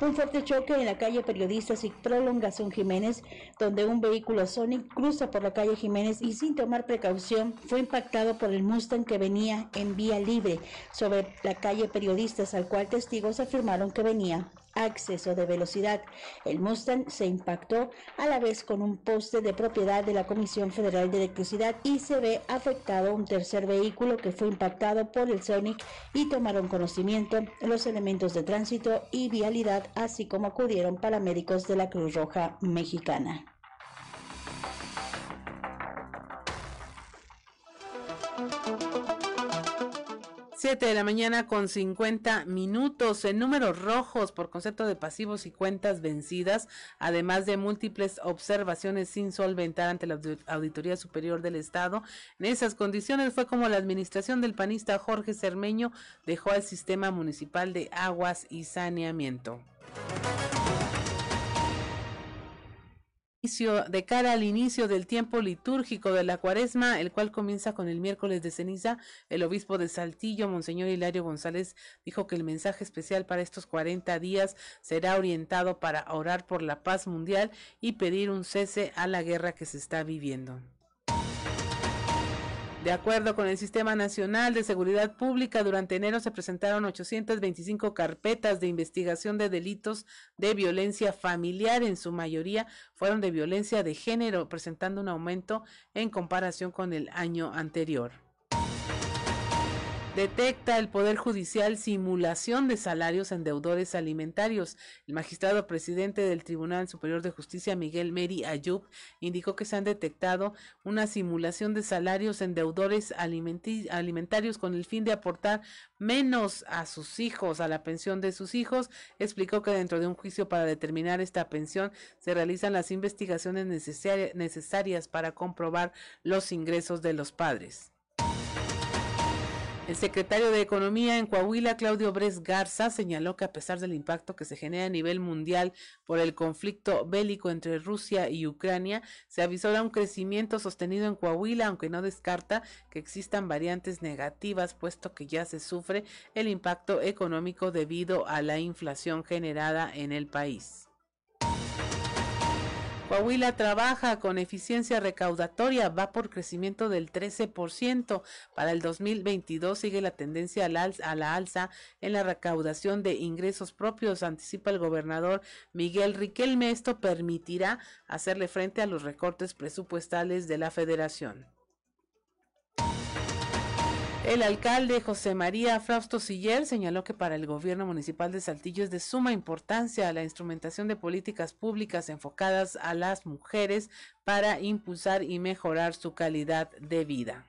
Un fuerte choque en la calle Periodistas y Prolongación Jiménez, donde un vehículo Sonic cruza por la calle Jiménez y sin tomar precaución fue impactado por el Mustang que venía en vía libre sobre la calle Periodistas, al cual testigos afirmaron que venía acceso de velocidad. El Mustang se impactó a la vez con un poste de propiedad de la Comisión Federal de Electricidad y se ve afectado un tercer vehículo que fue impactado por el Sonic y tomaron conocimiento los elementos de tránsito y vialidad, así como acudieron paramédicos de la Cruz Roja Mexicana. 7 de la mañana con 50 minutos en números rojos por concepto de pasivos y cuentas vencidas, además de múltiples observaciones sin solventar ante la Auditoría Superior del Estado. En esas condiciones fue como la administración del panista Jorge Cermeño dejó al sistema municipal de aguas y saneamiento. De cara al inicio del tiempo litúrgico de la cuaresma, el cual comienza con el miércoles de ceniza, el obispo de Saltillo, Monseñor Hilario González, dijo que el mensaje especial para estos 40 días será orientado para orar por la paz mundial y pedir un cese a la guerra que se está viviendo. De acuerdo con el Sistema Nacional de Seguridad Pública, durante enero se presentaron 825 carpetas de investigación de delitos de violencia familiar, en su mayoría fueron de violencia de género, presentando un aumento en comparación con el año anterior. Detecta el Poder Judicial simulación de salarios en deudores alimentarios. El magistrado presidente del Tribunal Superior de Justicia, Miguel Meri Ayub, indicó que se han detectado una simulación de salarios en deudores alimentarios con el fin de aportar menos a sus hijos, a la pensión de sus hijos. Explicó que dentro de un juicio para determinar esta pensión se realizan las investigaciones necesarias para comprobar los ingresos de los padres. El secretario de Economía en Coahuila, Claudio Bres Garza, señaló que a pesar del impacto que se genera a nivel mundial por el conflicto bélico entre Rusia y Ucrania, se avisora un crecimiento sostenido en Coahuila, aunque no descarta que existan variantes negativas, puesto que ya se sufre el impacto económico debido a la inflación generada en el país. Coahuila trabaja con eficiencia recaudatoria, va por crecimiento del 13%. Para el 2022 sigue la tendencia a la alza en la recaudación de ingresos propios, anticipa el gobernador Miguel Riquelme. Esto permitirá hacerle frente a los recortes presupuestales de la federación. El alcalde José María Frausto Siller señaló que para el gobierno municipal de Saltillo es de suma importancia la instrumentación de políticas públicas enfocadas a las mujeres para impulsar y mejorar su calidad de vida.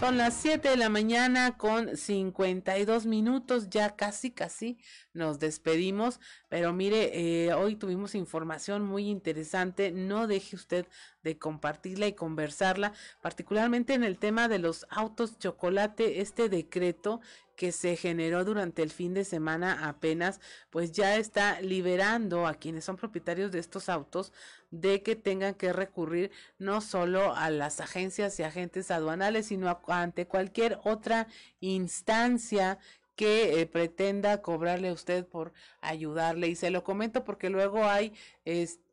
Son las 7 de la mañana con 52 minutos, ya casi, casi nos despedimos, pero mire, eh, hoy tuvimos información muy interesante, no deje usted de compartirla y conversarla, particularmente en el tema de los autos chocolate, este decreto que se generó durante el fin de semana apenas, pues ya está liberando a quienes son propietarios de estos autos de que tengan que recurrir no solo a las agencias y agentes aduanales, sino ante cualquier otra instancia que eh, pretenda cobrarle a usted por ayudarle. Y se lo comento porque luego hay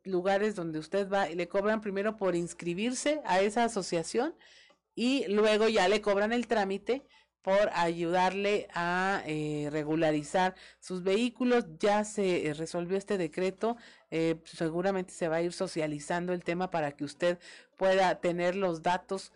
lugares donde usted va y le cobran primero por inscribirse a esa asociación y luego ya le cobran el trámite por ayudarle a eh, regularizar sus vehículos. Ya se eh, resolvió este decreto. Seguramente se va a ir socializando el tema para que usted pueda tener los datos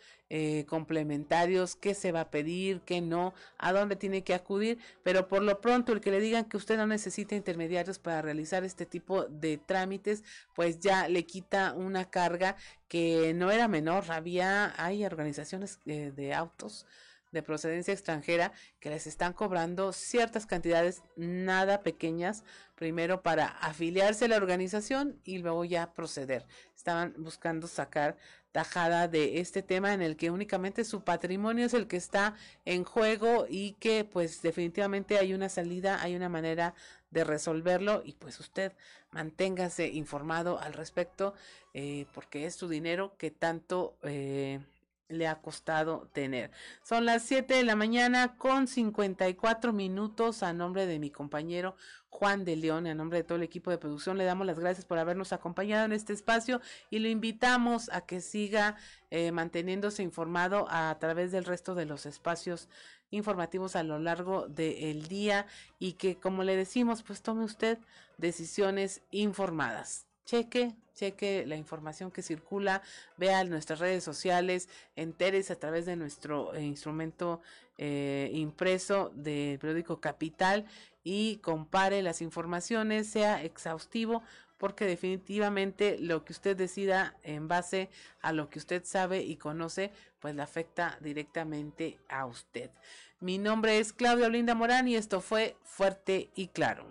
complementarios, qué se va a pedir, qué no, a dónde tiene que acudir. Pero por lo pronto, el que le digan que usted no necesita intermediarios para realizar este tipo de trámites, pues ya le quita una carga que no era menor. Había, hay organizaciones de autos de procedencia extranjera que les están cobrando ciertas cantidades nada pequeñas, primero para afiliarse a la organización y luego ya proceder. Estaban buscando sacar tajada de este tema en el que únicamente su patrimonio es el que está en juego y que pues definitivamente hay una salida, hay una manera de resolverlo y pues usted manténgase informado al respecto eh, porque es su dinero que tanto eh, le ha costado tener. Son las 7 de la mañana con 54 minutos a nombre de mi compañero Juan de León, a nombre de todo el equipo de producción, le damos las gracias por habernos acompañado en este espacio y lo invitamos a que siga eh, manteniéndose informado a, través del resto de los espacios informativos a lo largo del día y que, como le decimos, pues tome usted decisiones informadas. Cheque, cheque la información que circula, vea nuestras redes sociales, entérese a través de nuestro eh, instrumento eh, impreso del periódico Capital y compare las informaciones, sea exhaustivo, porque definitivamente lo que usted decida en base a lo que usted sabe y conoce, pues le afecta directamente a usted. Mi nombre es Claudia Olinda Morán y esto fue Fuerte y Claro.